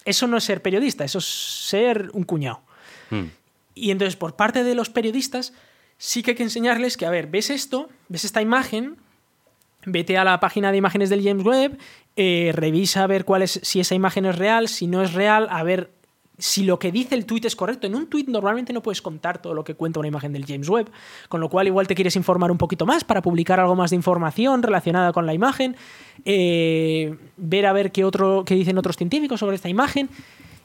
Speaker 2: eso no es ser periodista, eso es ser un cuñado. Hmm. Y entonces, por parte de los periodistas, sí que hay que enseñarles que, a ver, ves esto, ves esta imagen, vete a la página de imágenes del James Webb, eh, revisa a ver cuál es, si esa imagen es real, si no es real, a ver si lo que dice el tweet es correcto. En un tweet normalmente no puedes contar todo lo que cuenta una imagen del James Webb, con lo cual igual te quieres informar un poquito más para publicar algo más de información relacionada con la imagen, eh, ver a ver qué, otro, qué dicen otros científicos sobre esta imagen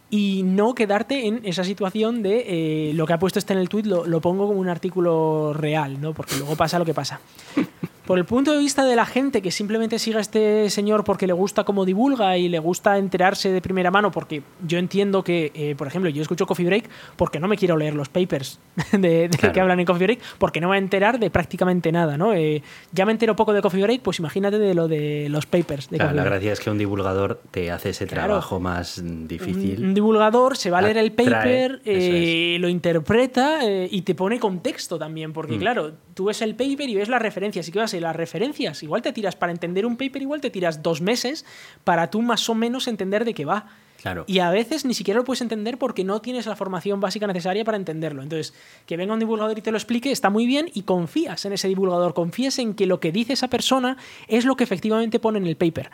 Speaker 2: y no quedarte en esa situación de eh, lo que ha puesto este en el tweet lo, lo, pongo como un artículo real, ¿no? porque luego pasa lo que pasa. Por el punto de vista de la gente que simplemente sigue a este señor porque le gusta cómo divulga y le gusta enterarse de primera mano, porque yo entiendo que, eh, por ejemplo, yo escucho Coffee Break porque no me quiero leer los papers de, de que hablan en Coffee Break, porque no me voy a enterar de prácticamente nada, ¿no? Eh, ya me entero poco de Coffee Break, pues imagínate de lo de los papers. De
Speaker 1: claro, la gracia es que un divulgador te hace ese
Speaker 2: Claro.
Speaker 1: trabajo más difícil.
Speaker 2: Un, divulgador se va a leer el paper, eh, lo interpreta y te pone contexto también, porque
Speaker 1: Mm.
Speaker 2: claro, tú ves el paper y ves las referencias, y que vas las referencias, igual te tiras para entender un paper, igual te tiras dos meses para tú más o menos entender de qué va.
Speaker 1: Claro.
Speaker 2: Y a veces ni siquiera lo puedes entender porque no tienes la formación básica necesaria para entenderlo. Entonces, que venga un divulgador y te lo explique está muy bien y confías en ese divulgador, confías en que lo que dice esa persona es lo que efectivamente pone en el paper.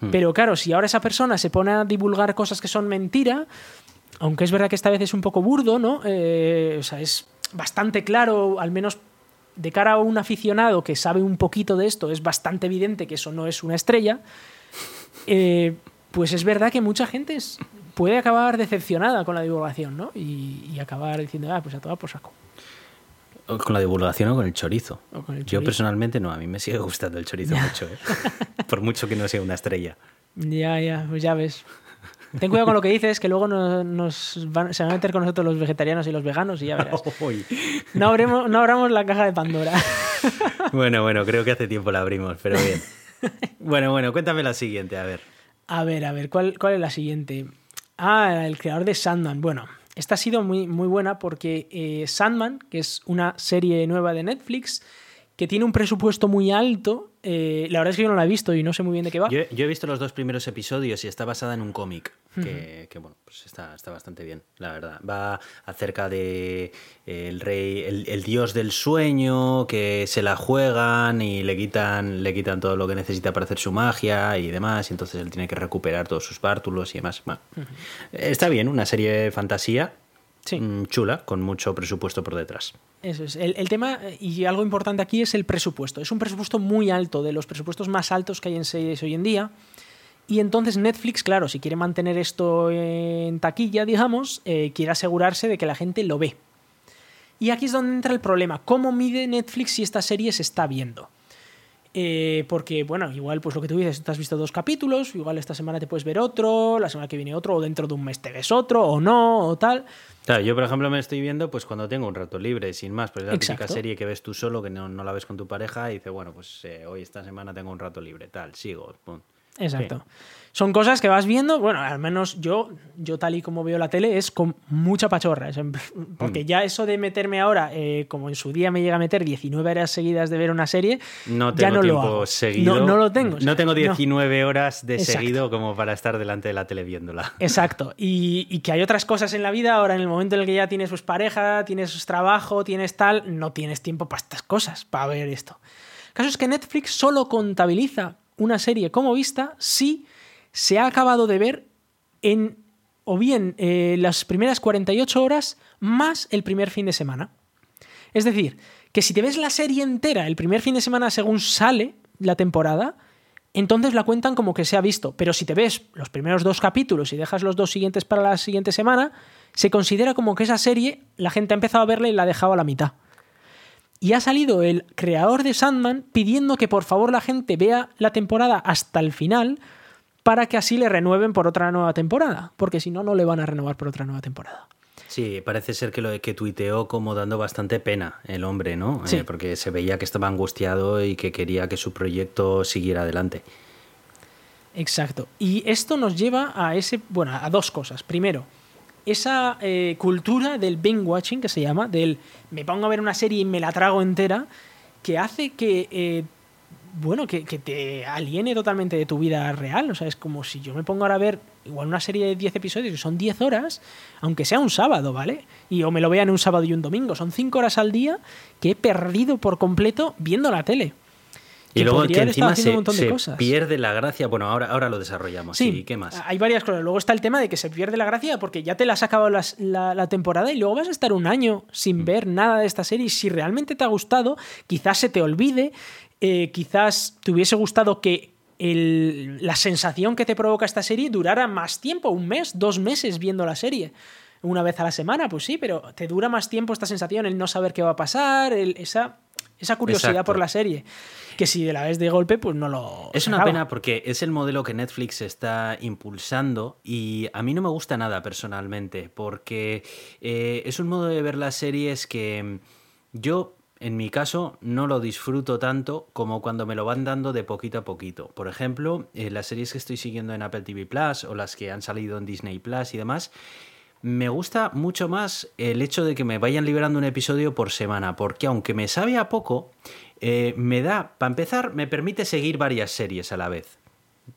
Speaker 1: Hmm.
Speaker 2: Pero claro, si ahora esa persona se pone a divulgar cosas que son mentira, aunque es verdad que esta vez es un poco burdo, ¿no? Eh, o sea, es bastante claro, al menos de cara a un aficionado que sabe un poquito de esto, es bastante evidente que eso no es una estrella. Eh, pues es verdad que mucha gente es- puede acabar decepcionada con la divulgación, ¿no? Y, y acabar diciendo, ah, pues a toda por saco.
Speaker 1: O Con la divulgación o con el chorizo.
Speaker 2: O con el
Speaker 1: Yo personalmente no, a mí me sigue gustando el chorizo mucho, ¿eh? por mucho que no sea una estrella.
Speaker 2: Ya, ya, pues ya ves. Ten cuidado con lo que dices, que luego no- nos van- se van a meter con nosotros los vegetarianos y los veganos y ya verás.
Speaker 1: Uy.
Speaker 2: No, abremos, no abramos la caja de Pandora.
Speaker 1: Bueno, bueno, creo que hace tiempo la abrimos, pero bien. Bueno, bueno, cuéntame la siguiente, a ver.
Speaker 2: A ver, a ver, ¿cuál, cuál es la siguiente? Ah, el creador de Sandman. Bueno, esta ha sido muy, muy buena porque eh, Sandman, que es una serie nueva de Netflix, que tiene un presupuesto muy alto, eh, la verdad es que yo no la he visto y no sé muy bien de qué va.
Speaker 1: Yo, yo he visto los dos primeros episodios y está basada en un cómic que, que, bueno, pues está, está bastante bien, la verdad. Va acerca de eh, el rey, el, el dios del sueño, que se la juegan y le quitan, le quitan todo lo que necesita para hacer su magia y demás, y entonces él tiene que recuperar todos sus bártulos y demás. Bueno, Está bien, una serie de fantasía
Speaker 2: Sí.
Speaker 1: mm, chula, con mucho presupuesto por detrás.
Speaker 2: Eso es. El, el tema, eh, y algo importante aquí, es el presupuesto. Es un presupuesto muy alto, de los presupuestos más altos que hay en series hoy en día. Y entonces Netflix, claro, si quiere mantener esto en taquilla, digamos, eh, quiere asegurarse de que la gente lo ve. Y aquí es donde entra el problema. ¿Cómo mide Netflix si esta serie se está viendo? Eh, porque, bueno, igual, pues lo que tú dices, tú has visto dos capítulos, igual esta semana te puedes ver otro, la semana que viene otro, o dentro de un mes te ves otro, o no, o tal.
Speaker 1: Claro, yo por ejemplo me estoy viendo pues cuando tengo un rato libre, sin más, pues es la típica
Speaker 2: Exacto.
Speaker 1: serie que ves tú solo, que no, no la ves con tu pareja y dices, bueno, pues eh, hoy esta semana tengo un rato libre, tal, sigo. pum.
Speaker 2: Exacto. Son cosas que vas viendo, bueno, al menos yo, yo tal y como veo la tele, es con mucha pachorra. Es en- porque ya eso de meterme ahora, eh, como en su día me llega a meter 19 horas seguidas de ver una serie,
Speaker 1: No
Speaker 2: ya
Speaker 1: tengo
Speaker 2: no lo
Speaker 1: tiempo
Speaker 2: hago.
Speaker 1: seguido.
Speaker 2: No, no lo tengo. o sea,
Speaker 1: No tengo
Speaker 2: no.
Speaker 1: 19 horas de
Speaker 2: Exacto.
Speaker 1: seguido como para estar delante de la tele viéndola.
Speaker 2: Exacto. Y, y que hay otras cosas en la vida, ahora en el momento en el que ya tienes pues, pareja, tienes trabajo, tienes tal, no tienes tiempo para estas cosas, para ver esto. El caso es que Netflix solo contabiliza una serie como vista si se ha acabado de ver en o bien eh, las primeras 48 horas más el primer fin de semana. Es decir, que si te ves la serie entera el primer fin de semana según sale la temporada, entonces la cuentan como que se ha visto. Pero si te ves los primeros dos capítulos y dejas los dos siguientes para la siguiente semana, se considera como que esa serie la gente ha empezado a verla y la ha dejado a la mitad. Y ha salido el creador de Sandman pidiendo que por favor la gente vea la temporada hasta el final para que así le renueven por otra nueva temporada. Porque si no, no le van a renovar por otra nueva temporada.
Speaker 1: Sí, parece ser que lo que tuiteó como dando bastante pena el hombre, ¿no?
Speaker 2: Sí.
Speaker 1: Eh, porque se veía que estaba angustiado y que quería que su proyecto siguiera adelante.
Speaker 2: Exacto. Y esto nos lleva a ese, bueno, a dos cosas. Primero, esa eh, cultura del binge watching que se llama, del me pongo a ver una serie y me la trago entera, que hace que, eh, bueno, que, que te aliene totalmente de tu vida real. O sea, es como si yo me pongo ahora a ver igual una serie de 10 episodios que son 10 horas, aunque sea un sábado, ¿vale? Y o me lo vean un sábado y un domingo. Son 5 horas al día que he perdido por completo viendo la tele.
Speaker 1: Y luego que encima se,
Speaker 2: un de cosas.
Speaker 1: pierde la gracia. Bueno, ahora, ahora lo desarrollamos. Sí, ¿y qué más?
Speaker 2: Hay varias cosas. Luego está el tema de que se pierde la gracia porque ya te la has acabado las- la, la temporada y luego vas a estar un año
Speaker 1: Mm.
Speaker 2: sin ver nada de esta serie. Y si realmente te ha gustado, quizás se te olvide, eh, quizás te hubiese gustado que el- la sensación que te provoca esta serie durara más tiempo, un mes, dos meses viendo la serie. Una vez a la semana, pues sí, pero te dura más tiempo esta sensación, el no saber qué va a pasar, el- esa, esa curiosidad
Speaker 1: Exacto.
Speaker 2: por la serie. Que si de la ves de golpe, pues no lo.
Speaker 1: Es una
Speaker 2: acaba.
Speaker 1: pena porque es el modelo que Netflix está impulsando y a mí no me gusta nada personalmente porque eh, es un modo de ver las series que mm, yo, en mi caso, no lo disfruto tanto como cuando me lo van dando de poquito a poquito. Por ejemplo, eh, las series que estoy siguiendo en Apple TV Plus o las que han salido en Disney Plus y demás. Me gusta mucho más el hecho de que me vayan liberando un episodio por semana, porque aunque me sabe a poco, eh, me da, para empezar, me permite seguir varias series a la vez.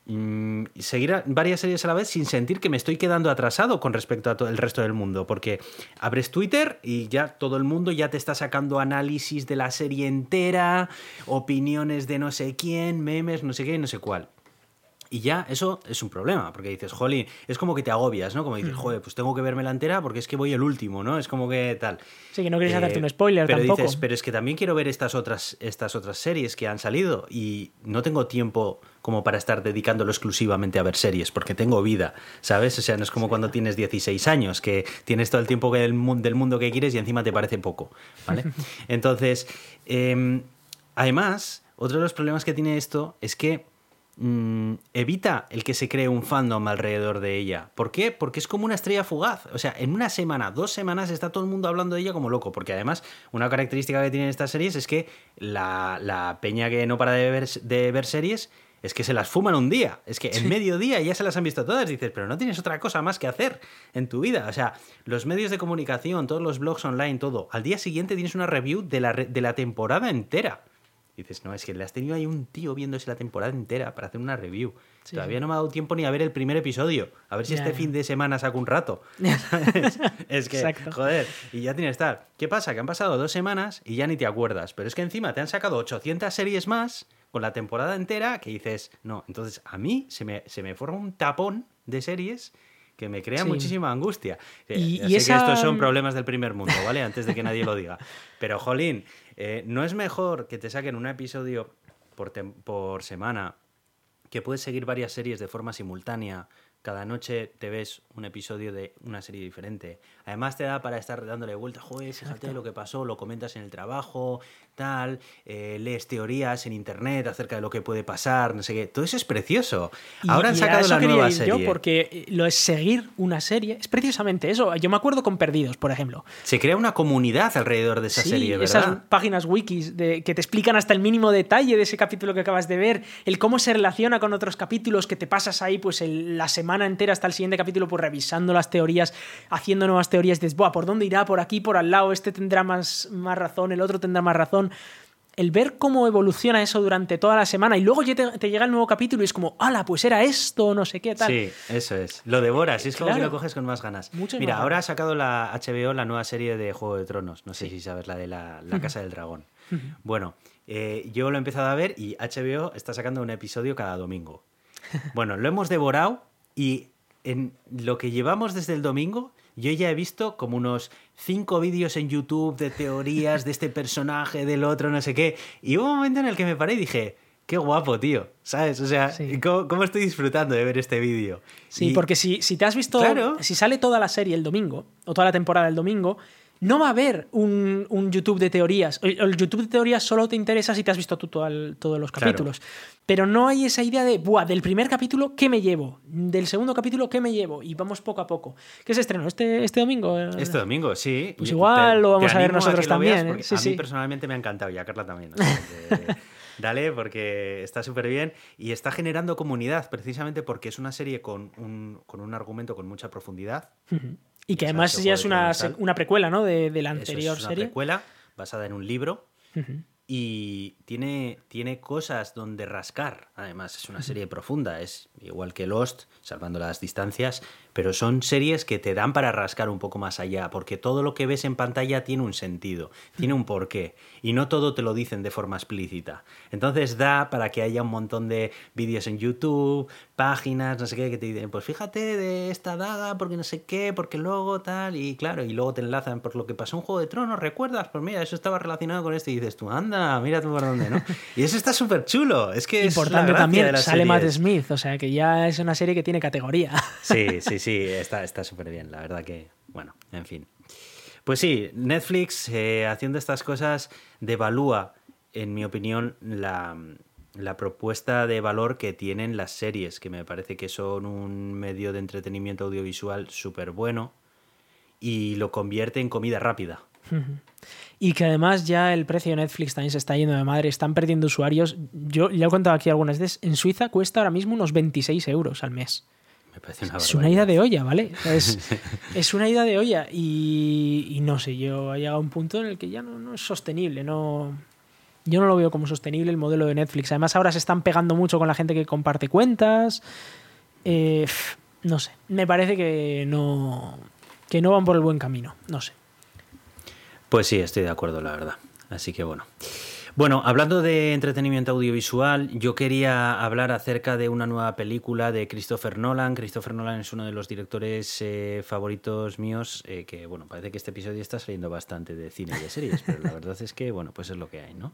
Speaker 1: Mm, seguir varias series a la vez sin sentir que me estoy quedando atrasado con respecto a todo el resto del mundo, porque abres Twitter y ya todo el mundo ya te está sacando análisis de la serie entera, opiniones de no sé quién, memes, no sé qué, no sé cuál. Y ya eso es un problema, porque dices, jolín, es como que te agobias, ¿no? Como dices, joder, pues tengo que verme la entera porque es que voy el último, ¿no? Es como que tal.
Speaker 2: Sí, que no queréis
Speaker 1: Eh,
Speaker 2: hacerte un spoiler
Speaker 1: pero
Speaker 2: tampoco.
Speaker 1: dices, pero es que también quiero ver estas otras, estas otras series que han salido y no tengo tiempo como para estar dedicándolo exclusivamente a ver series, porque tengo vida, ¿sabes? O sea, no es como cuando tienes 16 años, que tienes todo el tiempo que del, mu- del mundo que quieres y encima te parece poco, ¿vale? Entonces, em, además, otro de los problemas que tiene esto es que mm, evita el que se cree un fandom alrededor de ella. ¿Por qué? Porque es como una estrella fugaz. O sea, en una semana, dos semanas está todo el mundo hablando de ella como loco. Porque además, una característica que tienen estas series es que la, la peña que no para de ver, de ver series es que se las fuman un día. Es que en mediodía ya se las han visto todas. Dices, pero no tienes otra cosa más que hacer en tu vida. O sea, los medios de comunicación, todos los blogs online, todo. Al día siguiente tienes una review de la, de la temporada entera. Dices, no, es que le has tenido ahí un tío viéndose la temporada entera para hacer una review.
Speaker 2: Sí,
Speaker 1: Todavía no me ha dado tiempo ni a ver el primer episodio. A ver si este fin de semana saco un rato. ¿Sabes? es que,
Speaker 2: Exacto.
Speaker 1: joder, y ya tienes tal. ¿Qué pasa? Que han pasado dos semanas y ya ni te acuerdas. Pero es que encima te han sacado 800 series más con la temporada entera que dices, no, entonces a mí se me, se me forma un tapón de series que me crea
Speaker 2: Sí.
Speaker 1: muchísima angustia. Eh,
Speaker 2: Y-
Speaker 1: ya
Speaker 2: y
Speaker 1: sé
Speaker 2: esa-
Speaker 1: que estos son problemas del primer mundo, ¿vale? Antes de que nadie lo diga. Pero, Jolín, eh, ¿no es mejor que te saquen un episodio por, por semana, que puedes seguir varias series de forma simultánea? Cada noche te ves un episodio de una serie diferente. Además te da para estar dándole vuelta, joder, fíjate lo que pasó, lo comentas en el trabajo, tal, eh, lees teorías en internet acerca de lo que puede pasar, no sé qué. Todo eso es precioso.
Speaker 2: Y-
Speaker 1: Ahora han
Speaker 2: y a
Speaker 1: sacado
Speaker 2: eso
Speaker 1: la nueva
Speaker 2: ir
Speaker 1: serie.
Speaker 2: Yo porque eh, lo es seguir una serie es precisamente eso. Yo me acuerdo con Perdidos, por ejemplo.
Speaker 1: Se crea una comunidad alrededor de esa
Speaker 2: Sí,
Speaker 1: serie, ¿verdad?
Speaker 2: esas páginas wikis de, que te explican hasta el mínimo detalle de ese capítulo que acabas de ver, el cómo se relaciona con otros capítulos, que te pasas ahí pues el- la semana entera hasta el siguiente capítulo pues revisando las teorías, haciendo nuevas teorías, dices, Buah, ¿por dónde irá? Por aquí, por al lado, este tendrá más, más razón, el otro tendrá más razón. El ver cómo evoluciona eso durante toda la semana y luego ya te, te llega el nuevo capítulo y es como, ¡hala! Pues era esto, no sé qué, tal.
Speaker 1: Sí, eso es. Lo devoras, y es como que lo coges con más ganas. Mira,
Speaker 2: más
Speaker 1: ahora ha sacado la HBO la nueva serie de Juego de Tronos. No sé si sabes, la de la, la Casa del Dragón. Bueno, eh, yo lo he empezado a ver y HBO está sacando un episodio cada domingo. Bueno, lo hemos devorado y en lo que llevamos desde el domingo, yo ya he visto como unos cinco vídeos en YouTube de teorías de este personaje, del otro, no sé qué. Y hubo un momento en el que me paré y dije, qué guapo, tío. ¿Sabes? O sea,
Speaker 2: Sí.
Speaker 1: ¿cómo, cómo estoy disfrutando de ver este vídeo?
Speaker 2: Sí,
Speaker 1: Y-
Speaker 2: porque si, si te has visto,
Speaker 1: Claro.
Speaker 2: si sale toda la serie el domingo, o toda la temporada el domingo, no va a haber un, un YouTube de teorías. El, el YouTube de teorías solo te interesa si te has visto tú todo el- todos los
Speaker 1: Claro.
Speaker 2: capítulos. Pero no hay esa idea de, Buah, del primer capítulo, ¿qué me llevo? Del segundo capítulo, ¿qué me llevo? Y vamos poco a poco. ¿Qué se estrenó este, este domingo? Eh,
Speaker 1: Este domingo, sí.
Speaker 2: Pues igual lo vamos a ver nosotros
Speaker 1: veas
Speaker 2: también, ¿eh? Sí,
Speaker 1: a mí
Speaker 2: sí.
Speaker 1: personalmente me ha encantado y a Carla también. dale, porque está súper bien y está generando comunidad, precisamente porque es una serie con un, con un argumento con mucha profundidad.
Speaker 2: Y que además ya es una, una precuela, ¿no? De, de la
Speaker 1: Eso
Speaker 2: anterior
Speaker 1: es una
Speaker 2: serie.
Speaker 1: precuela basada en un libro y tiene, tiene cosas donde rascar. Además, es una serie profunda, es igual que Lost, salvando las distancias, pero son series que te dan para rascar un poco más allá, porque todo lo que ves en pantalla tiene un sentido, tiene un porqué, y no todo te lo dicen de forma explícita. Entonces da para que haya un montón de vídeos en YouTube, páginas, no sé qué, que te dicen, pues fíjate de esta daga, porque no sé qué, porque luego tal, y claro, y luego te enlazan por lo que pasó en Juego de Tronos, ¿recuerdas? Pues mira, eso estaba relacionado con esto, y dices tú, anda, mira tú por dónde, ¿no? Y eso está súper chulo, es que
Speaker 2: Importante
Speaker 1: es
Speaker 2: también, sale Matt Smith, o sea que ya es una serie que tiene categoría.
Speaker 1: Sí, sí, sí, está súper bien, la verdad que, bueno, en fin. Pues sí, Netflix eh, haciendo estas cosas devalúa, en mi opinión, la, la propuesta de valor que tienen las series, que me parece que son un medio de entretenimiento audiovisual súper bueno y lo convierte en comida rápida.
Speaker 2: Y que además ya el precio de Netflix también se está yendo de madre, están perdiendo usuarios. Yo ya he contado aquí algunas veces, en Suiza cuesta ahora mismo unos 26 euros al mes.
Speaker 1: Me parece una
Speaker 2: es una ida de olla, ¿vale? Es, una ida de olla y, no sé, yo he llegado a un punto en el que ya no, es sostenible, no... Yo no lo veo como sostenible el modelo de Netflix. Además ahora se están pegando mucho con la gente que comparte cuentas. Eh, no sé, me parece que no, que no van por el buen camino, no sé.
Speaker 1: Pues sí, estoy de acuerdo, la verdad. Así que bueno. Bueno, hablando de entretenimiento audiovisual, yo quería hablar acerca de una nueva película de Christopher Nolan. Christopher Nolan es uno de los directores eh, favoritos míos, eh, que bueno, parece que este episodio está saliendo bastante de cine y de series, pero la verdad es que bueno, pues es lo que hay, ¿no?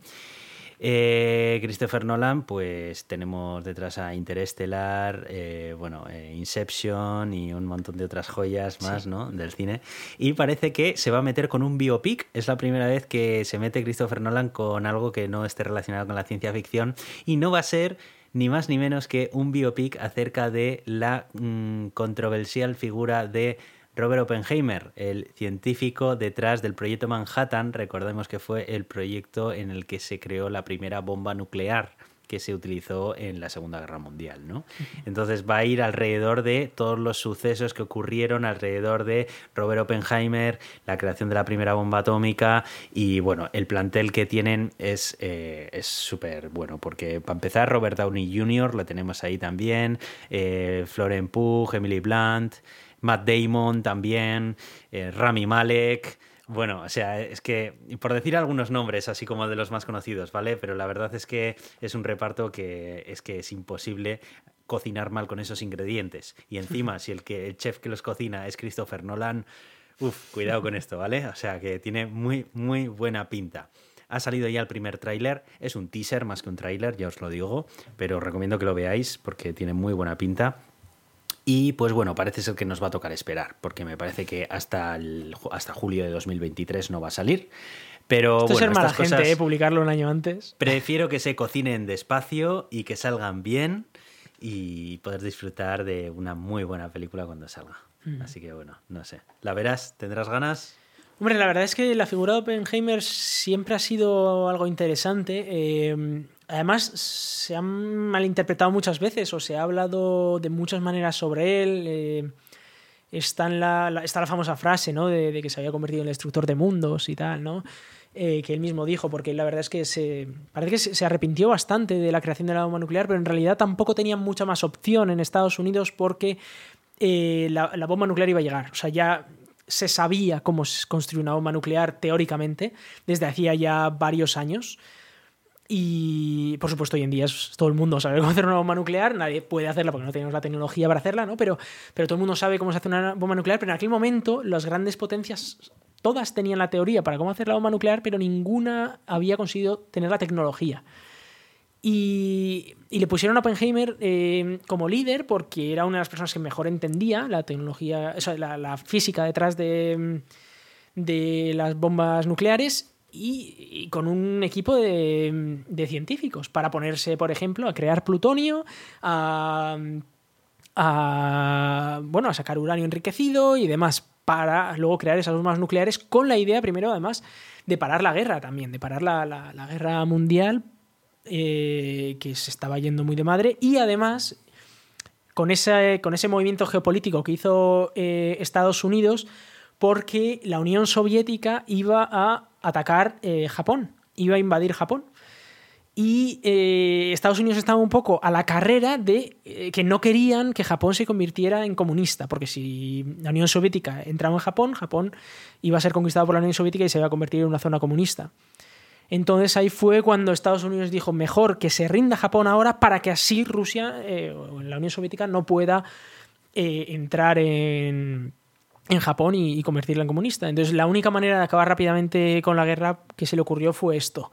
Speaker 1: Eh, Christopher Nolan, pues tenemos detrás a Interestelar, eh, bueno, eh, Inception y un montón de otras joyas más, ¿no? Del cine. Y parece que se va a meter con un biopic. Es la primera vez que se mete Christopher Nolan con algo que no esté relacionado con la ciencia ficción. Y no va a ser ni más ni menos que un biopic acerca de la mm, controversial figura de Robert Oppenheimer, el científico detrás del proyecto Manhattan, recordemos que fue el proyecto en el que se creó la primera bomba nuclear que se utilizó en la Segunda Guerra Mundial, ¿no? Entonces va a ir alrededor de todos los sucesos que ocurrieron alrededor de Robert Oppenheimer, la creación de la primera bomba atómica y bueno, el plantel que tienen es eh, súper bueno porque para empezar Robert Downey Jr. lo tenemos ahí también, eh, Florence Pugh, Emily Blunt, Matt Damon también, eh, Rami Malek. Bueno, o sea, es que por decir algunos nombres, así como de los más conocidos, ¿vale? Pero la verdad es que es un reparto que es que es imposible cocinar mal con esos ingredientes. Y encima, si el que el chef que los cocina es Christopher Nolan, uff, cuidado con esto, ¿vale? O sea, que tiene muy, muy buena pinta. Ha salido ya el primer tráiler, es un teaser más que un tráiler, ya os lo digo, pero os recomiendo que lo veáis porque tiene muy buena pinta. Y pues bueno, parece ser que nos va a tocar esperar, porque me parece que hasta, hasta julio de 2023 no va a salir. Pero
Speaker 2: Esto
Speaker 1: bueno,
Speaker 2: es mala gente, ¿eh? publicarlo un año antes.
Speaker 1: Prefiero que se cocinen despacio y que salgan bien y poder disfrutar de una muy buena película cuando salga. Mm. Así que bueno, no sé. ¿La verás? ¿Tendrás ganas?
Speaker 2: Hombre, la verdad es que la figura de Oppenheimer siempre ha sido algo interesante. Eh, además, se han malinterpretado muchas veces o se ha hablado de muchas maneras sobre él. Eh, está, la, famosa frase ¿no? de, que se había convertido en el destructor de mundos y tal, ¿no? Eh, que él mismo dijo, porque la verdad es que se, parece que se, arrepintió bastante de la creación de la bomba nuclear, pero en realidad tampoco tenía mucha más opción en Estados Unidos porque la, bomba nuclear iba a llegar. O sea, ya se sabía cómo se construye una bomba nuclear teóricamente desde hacía ya varios años. Y por supuesto, hoy en día todo el mundo sabe cómo hacer una bomba nuclear. Nadie puede hacerla porque no tenemos la tecnología para hacerla, ¿no? Pero, pero todo el mundo sabe cómo se hace una bomba nuclear. Pero en aquel momento, las grandes potencias, todas tenían la teoría para cómo hacer la bomba nuclear, pero ninguna había conseguido tener la tecnología. Y, le pusieron a Oppenheimer eh, como líder porque era una de las personas que mejor entendía la tecnología, o la, física detrás de, las bombas nucleares y, con un equipo de, científicos para ponerse, por ejemplo, a crear plutonio, a, bueno, a sacar uranio enriquecido y demás para luego crear esas bombas nucleares con la idea primero además de parar la guerra también, de parar la guerra mundial eh, que se estaba yendo muy de madre y además con ese, con ese movimiento geopolítico que hizo eh, Estados Unidos porque la Unión Soviética iba a atacar eh, Japón, iba a invadir Japón. y eh, Estados Unidos estaba un poco a la carrera de eh, que no querían que Japón se convirtiera en comunista, porque si la Unión Soviética entraba en Japón, Japón iba a ser conquistado por la Unión Soviética y se iba a convertir en una zona comunista. Entonces ahí fue cuando Estados Unidos dijo mejor que se rinda Japón ahora para que así Rusia eh, o la Unión Soviética no pueda entrar en, en Japón y, convertirla en comunista. Entonces la única manera de acabar rápidamente con la guerra que se le ocurrió fue esto.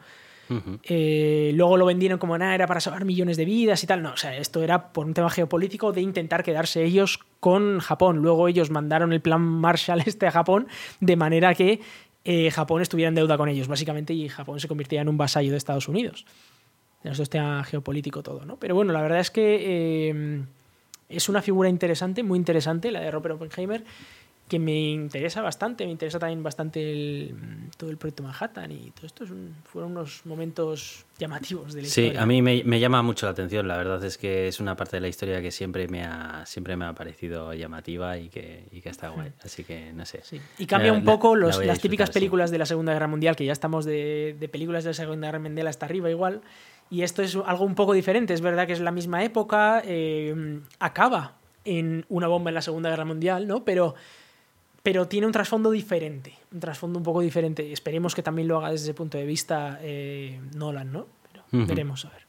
Speaker 2: Eh, luego lo vendieron como nada, era para salvar millones de vidas y tal. No, o sea, esto era por un tema geopolítico de intentar quedarse ellos con Japón. Luego ellos mandaron el plan Marshall este a Japón de manera que eh, Japón estuviera en deuda con ellos, básicamente, y Japón se convirtiera en un vasallo de Estados Unidos. Esto es tema geopolítico todo, ¿no? Pero bueno, la verdad es que eh, es una figura interesante, muy interesante, la de Robert Oppenheimer que me interesa bastante, me interesa también bastante todo el proyecto Manhattan y todo esto fueron unos momentos llamativos de la
Speaker 1: sí, a mí me, llama mucho la atención, la verdad es que es una parte de la historia que siempre me ha, siempre me ha parecido llamativa y que, y que está guay, así que no sé.
Speaker 2: Y cambia un poco los, las típicas películas de la Segunda Guerra Mundial, que ya estamos de, de películas de la Segunda Guerra Mundial hasta arriba igual, y esto es algo un poco diferente, es verdad que es la misma época, eh, acaba en una bomba en la Segunda Guerra Mundial, ¿no? Pero pero tiene un trasfondo diferente, un trasfondo un poco diferente. Esperemos que también lo haga desde ese punto de vista eh, Nolan, ¿no? Pero veremos a ver.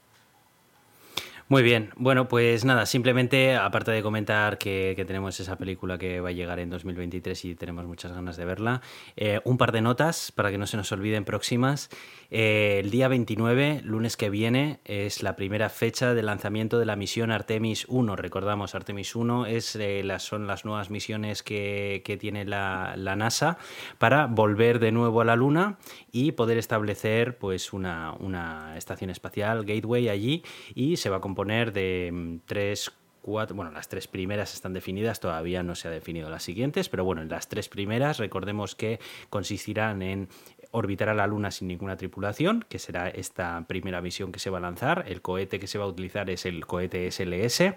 Speaker 1: Muy bien, bueno, pues nada, simplemente aparte de comentar que, tenemos esa película que va a llegar en 2023 y tenemos muchas ganas de verla, eh, un par de notas para que no se nos olviden próximas. Eh, el día 29, lunes que viene, es la primera fecha de lanzamiento de la misión Artemis 1. Recordamos, Artemis 1 es, eh, las, son las nuevas misiones que, tiene la, NASA para volver de nuevo a la Luna y poder establecer pues, una, una estación espacial, Gateway, allí y se va a poner de mm, tres, cuatro, bueno, las tres primeras están definidas, todavía no se ha definido las siguientes, pero bueno, en las tres primeras recordemos que consistirán en orbitar a la Luna sin ninguna tripulación, que será esta primera misión que se va a lanzar. El cohete que se va a utilizar es el cohete SLS,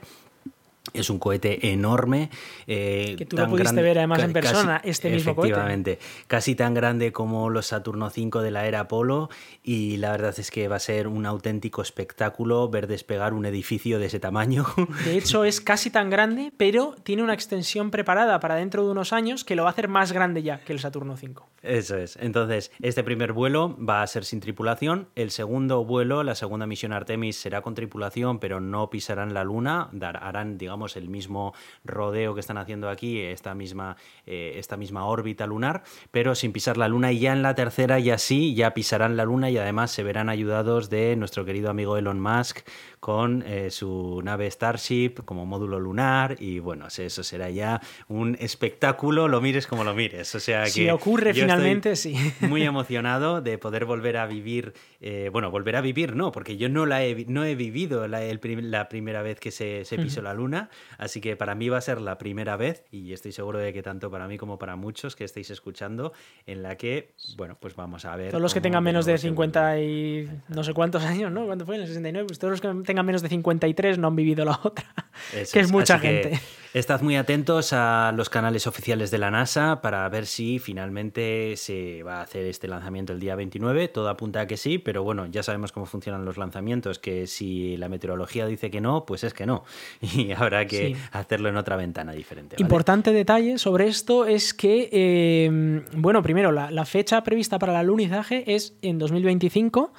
Speaker 1: es un cohete enorme.
Speaker 2: Eh, que tú lo pudiste ver además en persona, este mismo cohete.
Speaker 1: Efectivamente, casi tan grande como los Saturno V de la era Apolo y la verdad es que va a ser un auténtico espectáculo ver despegar un edificio de ese tamaño.
Speaker 2: De hecho, es casi tan grande, pero tiene una extensión preparada para dentro de unos años que lo va a hacer más grande ya que el Saturno V.
Speaker 1: Eso es. Entonces, este primer vuelo va a ser sin tripulación. El segundo vuelo, la segunda misión Artemis, será con tripulación, pero no pisarán la Luna, harán, digamos, digamos, el mismo rodeo que están haciendo aquí, esta misma, eh, esta misma órbita lunar, pero sin pisar la Luna. Y ya en la tercera, ya sí, ya pisarán la Luna y además se verán ayudados de nuestro querido amigo Elon Musk con eh, su nave Starship como módulo lunar. Y bueno, eso será ya un espectáculo, lo mires como lo mires. O sea que.
Speaker 2: Si ocurre finalmente, sí.
Speaker 1: Muy emocionado de poder volver a vivir. Eh, bueno, volver a vivir no, porque yo no, la he, no he vivido la, la primera vez que se, se pisó la Luna. Así que para mí va a ser la primera vez, y estoy seguro de que tanto para mí como para muchos que estéis escuchando, en la que, bueno, pues vamos a ver.
Speaker 2: Todos los que tengan menos de 50 y no sé cuántos años, ¿no? ¿Cuánto fue? En el 69. Pues todos los que tengan menos de 53 no han vivido la otra, que es mucha gente.
Speaker 1: Estad muy atentos a los canales oficiales de la NASA para ver si finalmente se va a hacer este lanzamiento el día 29. Todo apunta a que sí, pero bueno, ya sabemos cómo funcionan los lanzamientos, que si la meteorología dice que no, pues es que no. Y habrá que hacerlo en otra ventana diferente.
Speaker 2: Importante detalle sobre esto es que, eh, bueno, primero, la, la fecha prevista para el alunizaje es en 2025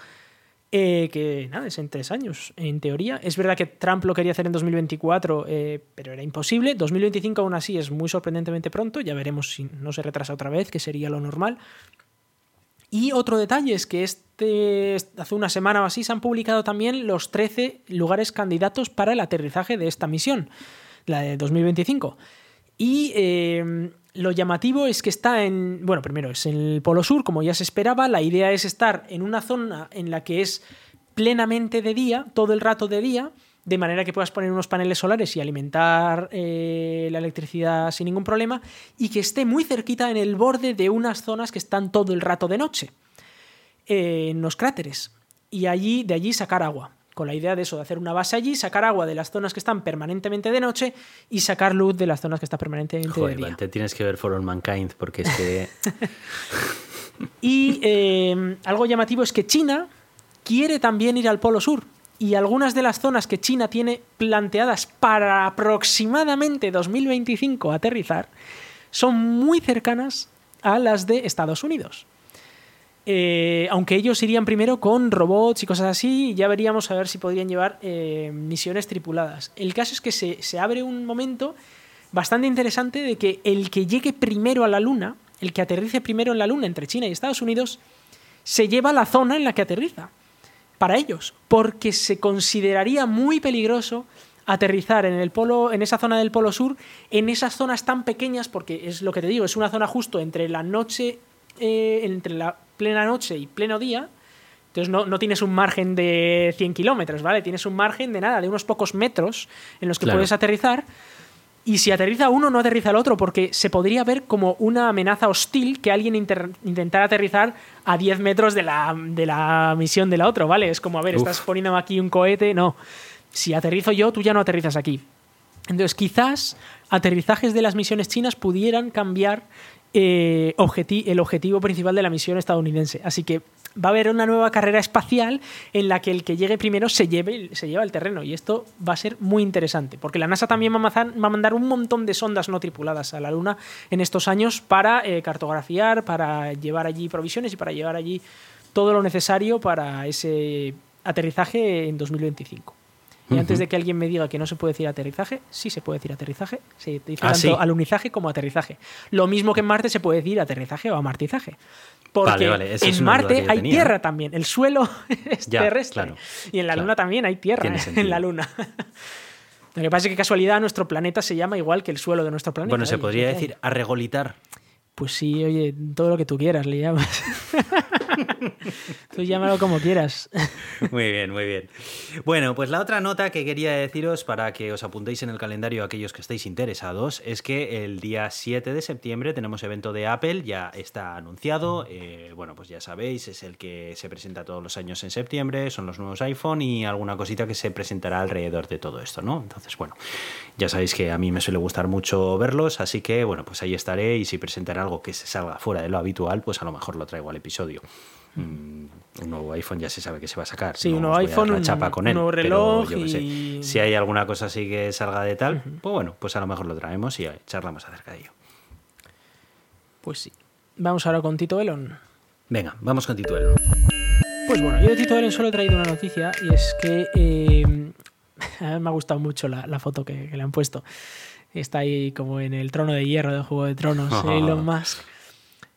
Speaker 2: eh, que nada, es en tres años, en teoría. Es verdad que Trump lo quería hacer en 2024, eh, pero era imposible. 2025 aún así es muy sorprendentemente pronto, ya veremos si no se retrasa otra vez, que sería lo normal. Y otro detalle es que este, hace una semana o así se han publicado también los 13 lugares candidatos para el aterrizaje de esta misión, la de 2025. Y eh, lo llamativo es que está en, bueno, primero es en el Polo Sur, como ya se esperaba, la idea es estar en una zona en la que es plenamente de día, todo el rato de día, de manera que puedas poner unos paneles solares y alimentar eh, la electricidad sin ningún problema, y que esté muy cerquita en el borde de unas zonas que están todo el rato de noche, eh, en los cráteres, y allí, de allí sacar agua con la idea de eso, de hacer una base allí, sacar agua de las zonas que están permanentemente de noche y sacar luz de las zonas que están permanentemente de día.
Speaker 1: Te tienes que ver For All Mankind porque es que...
Speaker 2: y eh, algo llamativo es que China quiere también ir al Polo Sur. Y algunas de las zonas que China tiene planteadas para aproximadamente 2025 aterrizar son muy cercanas a las de Estados Unidos. Eh, aunque ellos irían primero con robots y cosas así, ya veríamos a ver si podrían llevar eh, misiones tripuladas. El caso es que se, se, abre un momento bastante interesante de que el que llegue primero a la Luna, el que aterrice primero en la Luna entre China y Estados Unidos, se lleva la zona en la que aterriza. Para ellos, porque se consideraría muy peligroso aterrizar en el polo, en esa zona del polo sur, en esas zonas tan pequeñas, porque es lo que te digo, es una zona justo entre la noche, eh, entre la plena noche y pleno día. Entonces no, no tienes un margen de 100 kilómetros, ¿vale? Tienes un margen de nada, de unos pocos metros en los que
Speaker 1: Claro.
Speaker 2: puedes aterrizar. Y si aterriza uno, no aterriza el otro, porque se podría ver como una amenaza hostil que alguien intentara aterrizar a 10 metros de la, de la misión de la otra, ¿vale? Es como, a ver,
Speaker 1: Uf.
Speaker 2: estás poniendo aquí un cohete. No. Si aterrizo yo, tú ya no aterrizas aquí. Entonces, quizás aterrizajes de las misiones chinas pudieran cambiar eh, el objetivo principal de la misión estadounidense. Así que va a haber una nueva carrera espacial en la que el que llegue primero se, lleve, se lleva el terreno. Y esto va a ser muy interesante, porque la NASA también va a, mazar- va a mandar un montón de sondas no tripuladas a la Luna en estos años para eh, cartografiar, para llevar allí provisiones y para llevar allí todo lo necesario para ese aterrizaje en 2025. Y antes de que alguien me diga que no se puede decir aterrizaje, sí se puede decir aterrizaje. Se dice
Speaker 1: Ah,
Speaker 2: tanto
Speaker 1: ¿sí?
Speaker 2: alunizaje como aterrizaje. Lo mismo que en Marte se puede decir aterrizaje o amartizaje. Porque
Speaker 1: Vale, vale,
Speaker 2: en Marte hay
Speaker 1: tenía.
Speaker 2: tierra también. El suelo es
Speaker 1: Ya,
Speaker 2: terrestre.
Speaker 1: claro,
Speaker 2: y en la
Speaker 1: claro.
Speaker 2: Luna también hay tierra. En la Luna. Lo que pasa es que casualidad nuestro planeta se llama igual que el suelo de nuestro planeta.
Speaker 1: Bueno, se
Speaker 2: Oye,
Speaker 1: podría
Speaker 2: ¿qué hay?
Speaker 1: decir arregolitar.
Speaker 2: Pues sí, oye, todo lo que tú quieras le llamas. Tú llámalo como quieras.
Speaker 1: Muy bien, muy bien. Bueno, pues la otra nota que quería deciros para que os apuntéis en el calendario aquellos que estéis interesados es que el día 7 de septiembre tenemos evento de Apple, ya está anunciado. eh, bueno, pues ya sabéis, es el que se presenta todos los años en septiembre, son los nuevos iPhone y alguna cosita que se presentará alrededor de todo esto, ¿no? Entonces, bueno, ya sabéis que a mí me suele gustar mucho verlos, así que, bueno, pues ahí estaré y si presentan algo que se salga fuera de lo habitual, pues a lo mejor lo traigo al episodio. Mm, un nuevo iPhone ya se sabe que se va a sacar.
Speaker 2: Sí,
Speaker 1: no
Speaker 2: un nuevo iPhone,
Speaker 1: la
Speaker 2: un-
Speaker 1: chapa con
Speaker 2: un
Speaker 1: él,
Speaker 2: nuevo
Speaker 1: pero
Speaker 2: reloj
Speaker 1: yo sé, Si hay alguna cosa así que salga de tal, pues bueno, pues a lo mejor lo traemos y charlamos acerca de ello.
Speaker 2: Pues sí. Vamos ahora con Tito Elon.
Speaker 1: Venga, vamos con Tituelo.
Speaker 2: Pues bueno, yo de Tito Elon solo he traído una noticia y es que eh, me ha gustado mucho la, la foto que, que le han puesto. Está ahí como en el trono de hierro del Juego de Tronos. Elon Musk.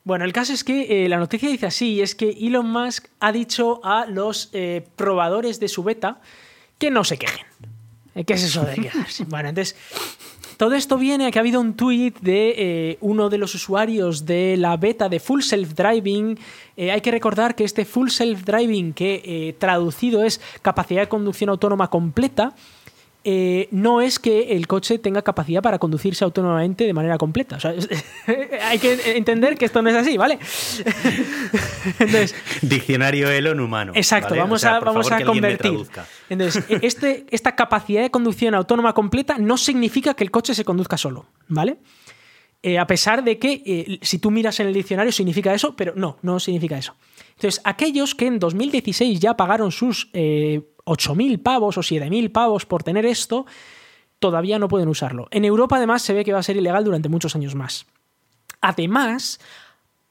Speaker 2: Bueno, el caso es que eh, la noticia dice así, es que Elon Musk ha dicho a los eh, probadores de su beta que no se quejen. Eh, ¿Qué es eso de quejarse? Bueno, entonces, todo esto viene a que ha habido un tweet de eh, uno de los usuarios de la beta de Full Self Driving. Hay que recordar que este Full Self Driving, que traducido es capacidad de conducción autónoma completa, eh, no es que el coche tenga capacidad para conducirse autónomamente de manera completa. O sea, es- hay que entender que esto no es así, ¿vale? Entonces,
Speaker 1: Diccionario Elon humano.
Speaker 2: Exacto,
Speaker 1: ¿vale?
Speaker 2: vamos
Speaker 1: O sea,
Speaker 2: a, vamos a convertir. Entonces, este, esta capacidad de conducción autónoma completa no significa que el coche se conduzca solo, ¿vale? Eh, a pesar de que eh, si tú miras en el diccionario significa eso, pero no, no significa eso. Entonces, aquellos que en 2016 ya pagaron sus eh, 8.000 pavos o 7.000 pavos por tener esto, todavía no pueden usarlo. En Europa, además, se ve que va a ser ilegal durante muchos años más. Además,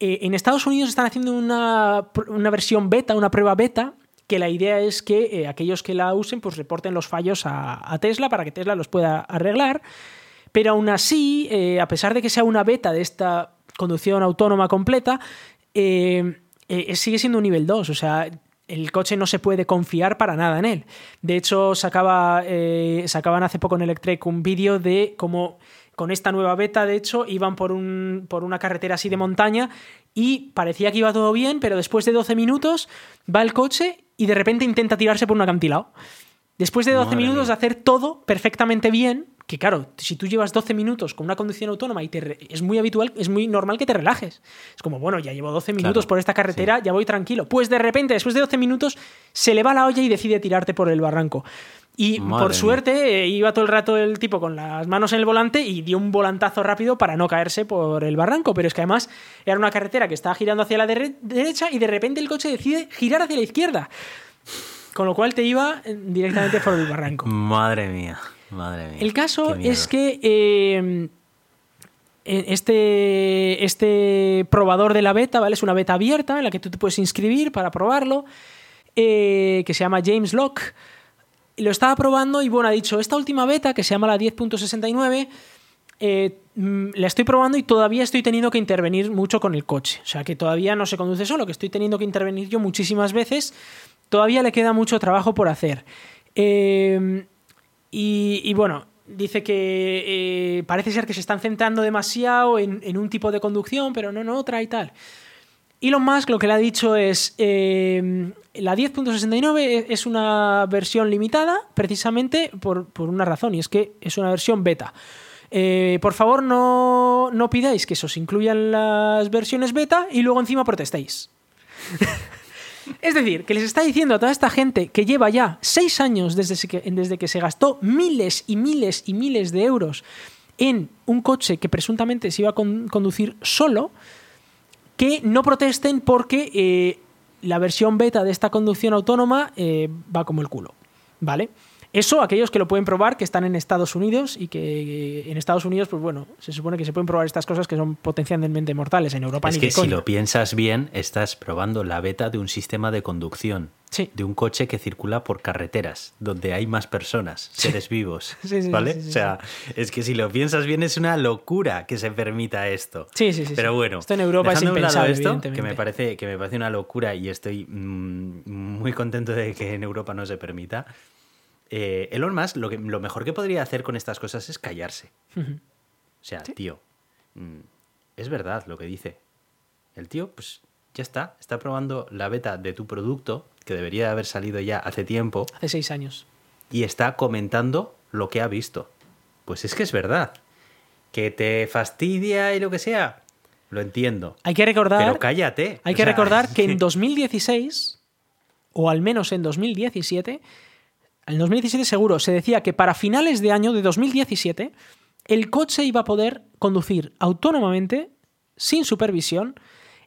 Speaker 2: eh, en Estados Unidos están haciendo una, una versión beta, una prueba beta, que la idea es que eh, aquellos que la usen pues reporten los fallos a, Tesla para que Tesla los pueda arreglar. Pero aún así, eh, a pesar de que sea una beta de esta conducción autónoma completa, sigue siendo un nivel 2. O sea, el coche no se puede confiar para nada en él. De hecho, sacaba, eh, sacaban hace poco en Electrek un vídeo de cómo con esta nueva beta, de hecho, iban por, un, por una carretera así de montaña y parecía que iba todo bien, pero después de 12 minutos va el coche y de repente intenta tirarse por un acantilado. Después de 12
Speaker 1: Madre
Speaker 2: minutos de hacer todo perfectamente bien, que claro, si tú llevas 12 minutos con una conducción autónoma y te re- es muy habitual, es muy normal que te relajes. Es como, bueno, ya llevo 12 minutos
Speaker 1: Claro,
Speaker 2: por esta carretera, ya voy tranquilo. Pues de repente, después de 12 minutos, se le va la olla y decide tirarte por el barranco. Y
Speaker 1: Madre
Speaker 2: por suerte eh, iba todo el rato el tipo con las manos en el volante y dio un volantazo rápido para no caerse por el barranco. Pero es que además era una carretera que estaba girando hacia la dere- derecha y de repente el coche decide girar hacia la izquierda. Con lo cual te iba eh, directamente por el barranco.
Speaker 1: Madre mía, madre mía.
Speaker 2: El caso es que eh, este, este probador de la beta, ¿vale? Es una beta abierta en la que tú te puedes inscribir para probarlo, eh, que se llama James Locke. Lo estaba probando y bueno, ha dicho, esta última beta, que se llama la 10.69, eh, mm, la estoy probando y todavía estoy teniendo que intervenir mucho con el coche. O sea, que todavía no se conduce solo, que estoy teniendo que intervenir yo muchísimas veces. Todavía le queda mucho trabajo por hacer. Eh, y, bueno, dice que eh, parece ser que se están centrando demasiado en, un tipo de conducción, pero no en otra y tal. Elon Musk lo que le ha dicho es, eh, la 10.69 es una versión limitada precisamente por, por una razón, y es que es una versión beta. Eh, por favor, no, no pidáis que se os incluyan las versiones beta y luego encima protestéis. Es decir, que les está diciendo a toda esta gente que lleva ya seis años desde que, desde que se gastó miles y miles y miles de euros en un coche que presuntamente se iba a con- conducir solo, que no protesten porque eh, la versión beta de esta conducción autónoma eh, va como el culo. ¿Vale? Eso, aquellos que lo pueden probar, que están en Estados Unidos y que eh, en Estados Unidos, pues bueno, se supone que se pueden probar estas cosas que son potencialmente mortales. En Europa
Speaker 1: Es
Speaker 2: ni
Speaker 1: que si
Speaker 2: coña.
Speaker 1: lo piensas bien, estás probando la beta de un sistema de conducción.
Speaker 2: Sí.
Speaker 1: De un coche que circula por carreteras, donde hay más personas, seres vivos.
Speaker 2: Sí, sí,
Speaker 1: ¿Vale?
Speaker 2: sí, sí,
Speaker 1: o sea, es que si lo piensas bien, es una locura que se permita esto.
Speaker 2: Sí, sí, sí,
Speaker 1: Pero bueno,
Speaker 2: Esto en Europa es impensable,
Speaker 1: esto, que me parece que me parece una locura y estoy mm, muy contento de que en Europa no se permita. Eh, Elon Musk, lo, que, lo mejor que podría hacer con estas cosas es callarse. O sea, tío, mm, es verdad lo que dice. El tío, pues ya está, está probando la beta de tu producto, que debería haber salido ya hace tiempo,
Speaker 2: Hace seis años.
Speaker 1: y está comentando lo que ha visto. Pues es que es verdad. Que te fastidia y lo que sea, lo entiendo.
Speaker 2: Hay que recordar,
Speaker 1: Pero cállate.
Speaker 2: hay
Speaker 1: O
Speaker 2: que
Speaker 1: sea,
Speaker 2: recordar que en 2016, o al menos en 2017, en 2017 seguro, se decía que para finales de año de 2017, el coche iba a poder conducir autónomamente, sin supervisión,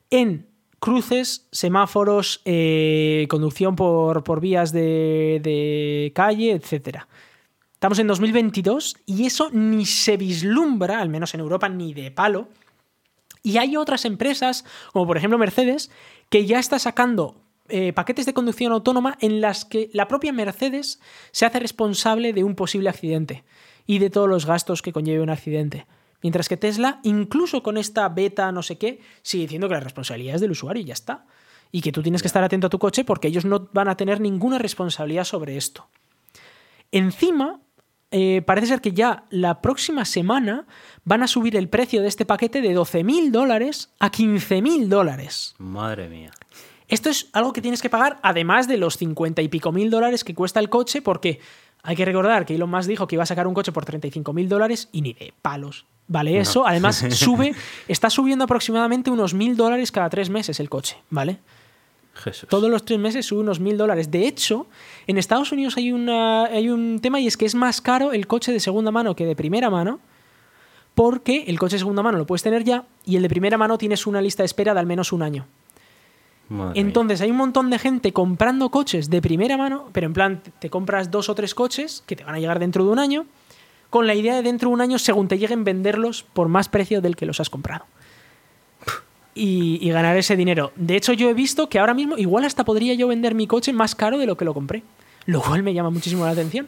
Speaker 2: en cruces, semáforos, eh, conducción por, por vías de, de calle, etcétera. Estamos en 2022 y eso ni se vislumbra, al menos en Europa, ni de palo. Y hay otras empresas, como por ejemplo Mercedes, que ya está sacando eh, paquetes de conducción autónoma en las que la propia Mercedes se hace responsable de un posible accidente y de todos los gastos que conlleve un accidente. Mientras que Tesla, incluso con esta beta no sé qué, sigue diciendo que la responsabilidad es del usuario y ya está. Y que tú tienes que estar atento a tu coche porque ellos no van a tener ninguna responsabilidad sobre esto. Encima, eh, parece ser que ya la próxima semana van a subir el precio de este paquete de 12.000 dólares a 15.000 dólares.
Speaker 1: Madre mía.
Speaker 2: Esto es algo que tienes que pagar además de los 50 y pico mil dólares que cuesta el coche porque hay que recordar que Elon Musk dijo que iba a sacar un coche por 35 mil dólares y ni de palos. Vale, eso. Además, sube, está subiendo aproximadamente unos mil dólares cada tres meses el coche, ¿vale?
Speaker 1: Jesús.
Speaker 2: Todos los tres meses sube unos mil dólares. De hecho, en Estados Unidos hay, una, hay un tema y es que es más caro el coche de segunda mano que de primera mano, porque el coche de segunda mano lo puedes tener ya y el de primera mano tienes una lista de espera de al menos un año.
Speaker 1: Madre mía.
Speaker 2: Entonces hay un montón de gente comprando coches de primera mano, pero en plan te- te compras dos o tres coches que te van a llegar dentro de un año, con la idea de dentro de un año, según te lleguen, venderlos por más precio del que los has comprado. Y, y ganar ese dinero. De hecho, yo he visto que ahora mismo, igual hasta podría yo vender mi coche más caro de lo que lo compré. Lo cual me llama muchísimo la atención.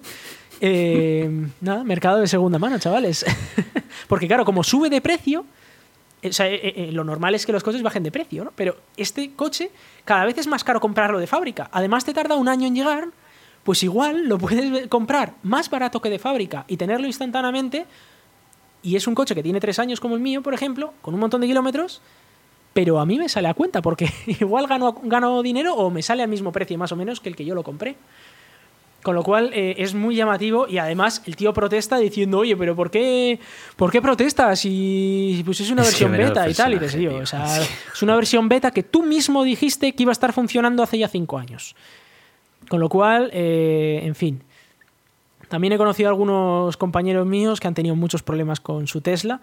Speaker 2: Eh, nada, mercado de segunda mano, chavales. Porque claro, como sube de precio, sea, eh, eh, lo normal es que los coches bajen de precio, ¿no? Pero este coche cada vez es más caro comprarlo de fábrica. Además te tarda un año en llegar, pues igual lo puedes comprar más barato que de fábrica y tenerlo instantáneamente. Y es un coche que tiene tres años como el mío, por ejemplo, con un montón de kilómetros, pero a mí me sale a cuenta porque igual gano, gano dinero o me sale al mismo precio más o menos que el que yo lo compré. Con lo cual eh, es muy llamativo y además el tío protesta diciendo, oye, pero ¿por qué, ¿por qué protestas? Si pues es una versión beta y tal. Y tío,
Speaker 1: tío.
Speaker 2: o sea, es una versión beta que tú mismo dijiste que iba a estar funcionando hace ya cinco años. Con lo cual, eh, en fin. También he conocido a algunos compañeros míos que han tenido muchos problemas con su Tesla,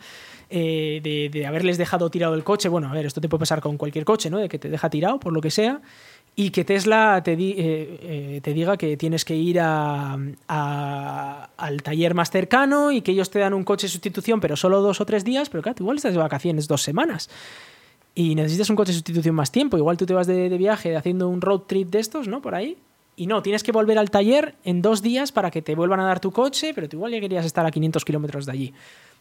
Speaker 2: eh, de, de haberles dejado tirado el coche. Bueno, a ver, esto te puede pasar con cualquier coche, ¿no? De que te deja tirado por lo que sea. Y que Tesla te, di- eh, eh, te diga que tienes que ir a- a- al taller más cercano y que ellos te dan un coche de sustitución, pero solo dos o tres días, pero claro, tú igual estás de vacaciones dos semanas y necesitas un coche de sustitución más tiempo. Igual tú te vas de, de viaje haciendo un road trip de estos, ¿no? Por ahí. Y no, tienes que volver al taller en dos días para que te vuelvan a dar tu coche, pero tú igual ya querías estar a 500 kilómetros de allí.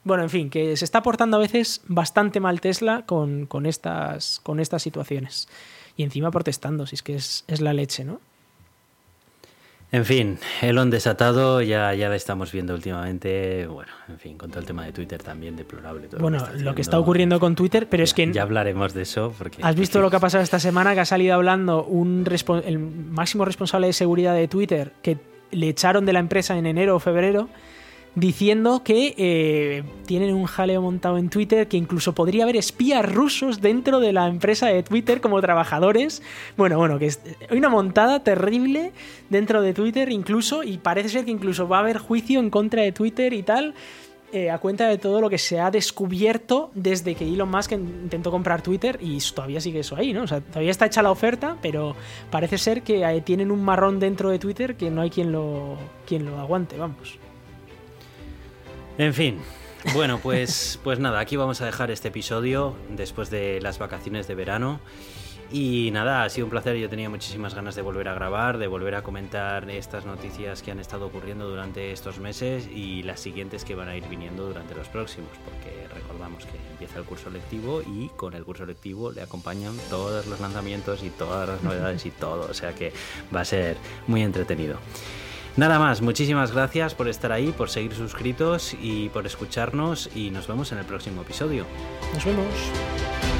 Speaker 2: Bueno, en fin, que se está portando a veces bastante mal Tesla con, con estas, con estas situaciones. Y encima protestando, si es que es, es la leche, ¿no?
Speaker 1: En fin, Elon desatado ya, ya la estamos viendo últimamente. Bueno, en fin, con todo el tema de Twitter también deplorable. todo
Speaker 2: Bueno,
Speaker 1: está
Speaker 2: lo que está ocurriendo con Twitter, pero es que...
Speaker 1: Ya hablaremos de eso. Porque,
Speaker 2: ¿Has visto lo que ha pasado esta semana? Que ha salido hablando un el máximo responsable de seguridad de Twitter, que le echaron de la empresa en enero o febrero, diciendo que eh, tienen un jaleo montado en Twitter, que incluso podría haber espías rusos dentro de la empresa de Twitter como trabajadores. Bueno, bueno, que hay una montada terrible dentro de Twitter incluso, y parece ser que incluso va a haber juicio en contra de Twitter y tal eh, a cuenta de todo lo que se ha descubierto desde que Elon Musk intentó comprar Twitter y todavía sigue eso ahí, ¿no? O sea, todavía está hecha la oferta, pero parece ser que eh, tienen un marrón dentro de Twitter que no hay quien lo, quien lo aguante, vamos.
Speaker 1: En fin. Bueno, pues, pues nada, aquí vamos a dejar este episodio después de las vacaciones de verano. Y nada, ha sido un placer. Yo tenía muchísimas ganas de volver a grabar, de volver a comentar estas noticias que han estado ocurriendo durante estos meses y las siguientes que van a ir viniendo durante los próximos, porque recordamos que empieza el curso lectivo y con el curso lectivo le acompañan todos los lanzamientos y todas las novedades y todo. O sea que va a ser muy entretenido. Nada más, muchísimas gracias por estar ahí, por seguir suscritos y por escucharnos y nos vemos en el próximo episodio.
Speaker 2: Nos vemos.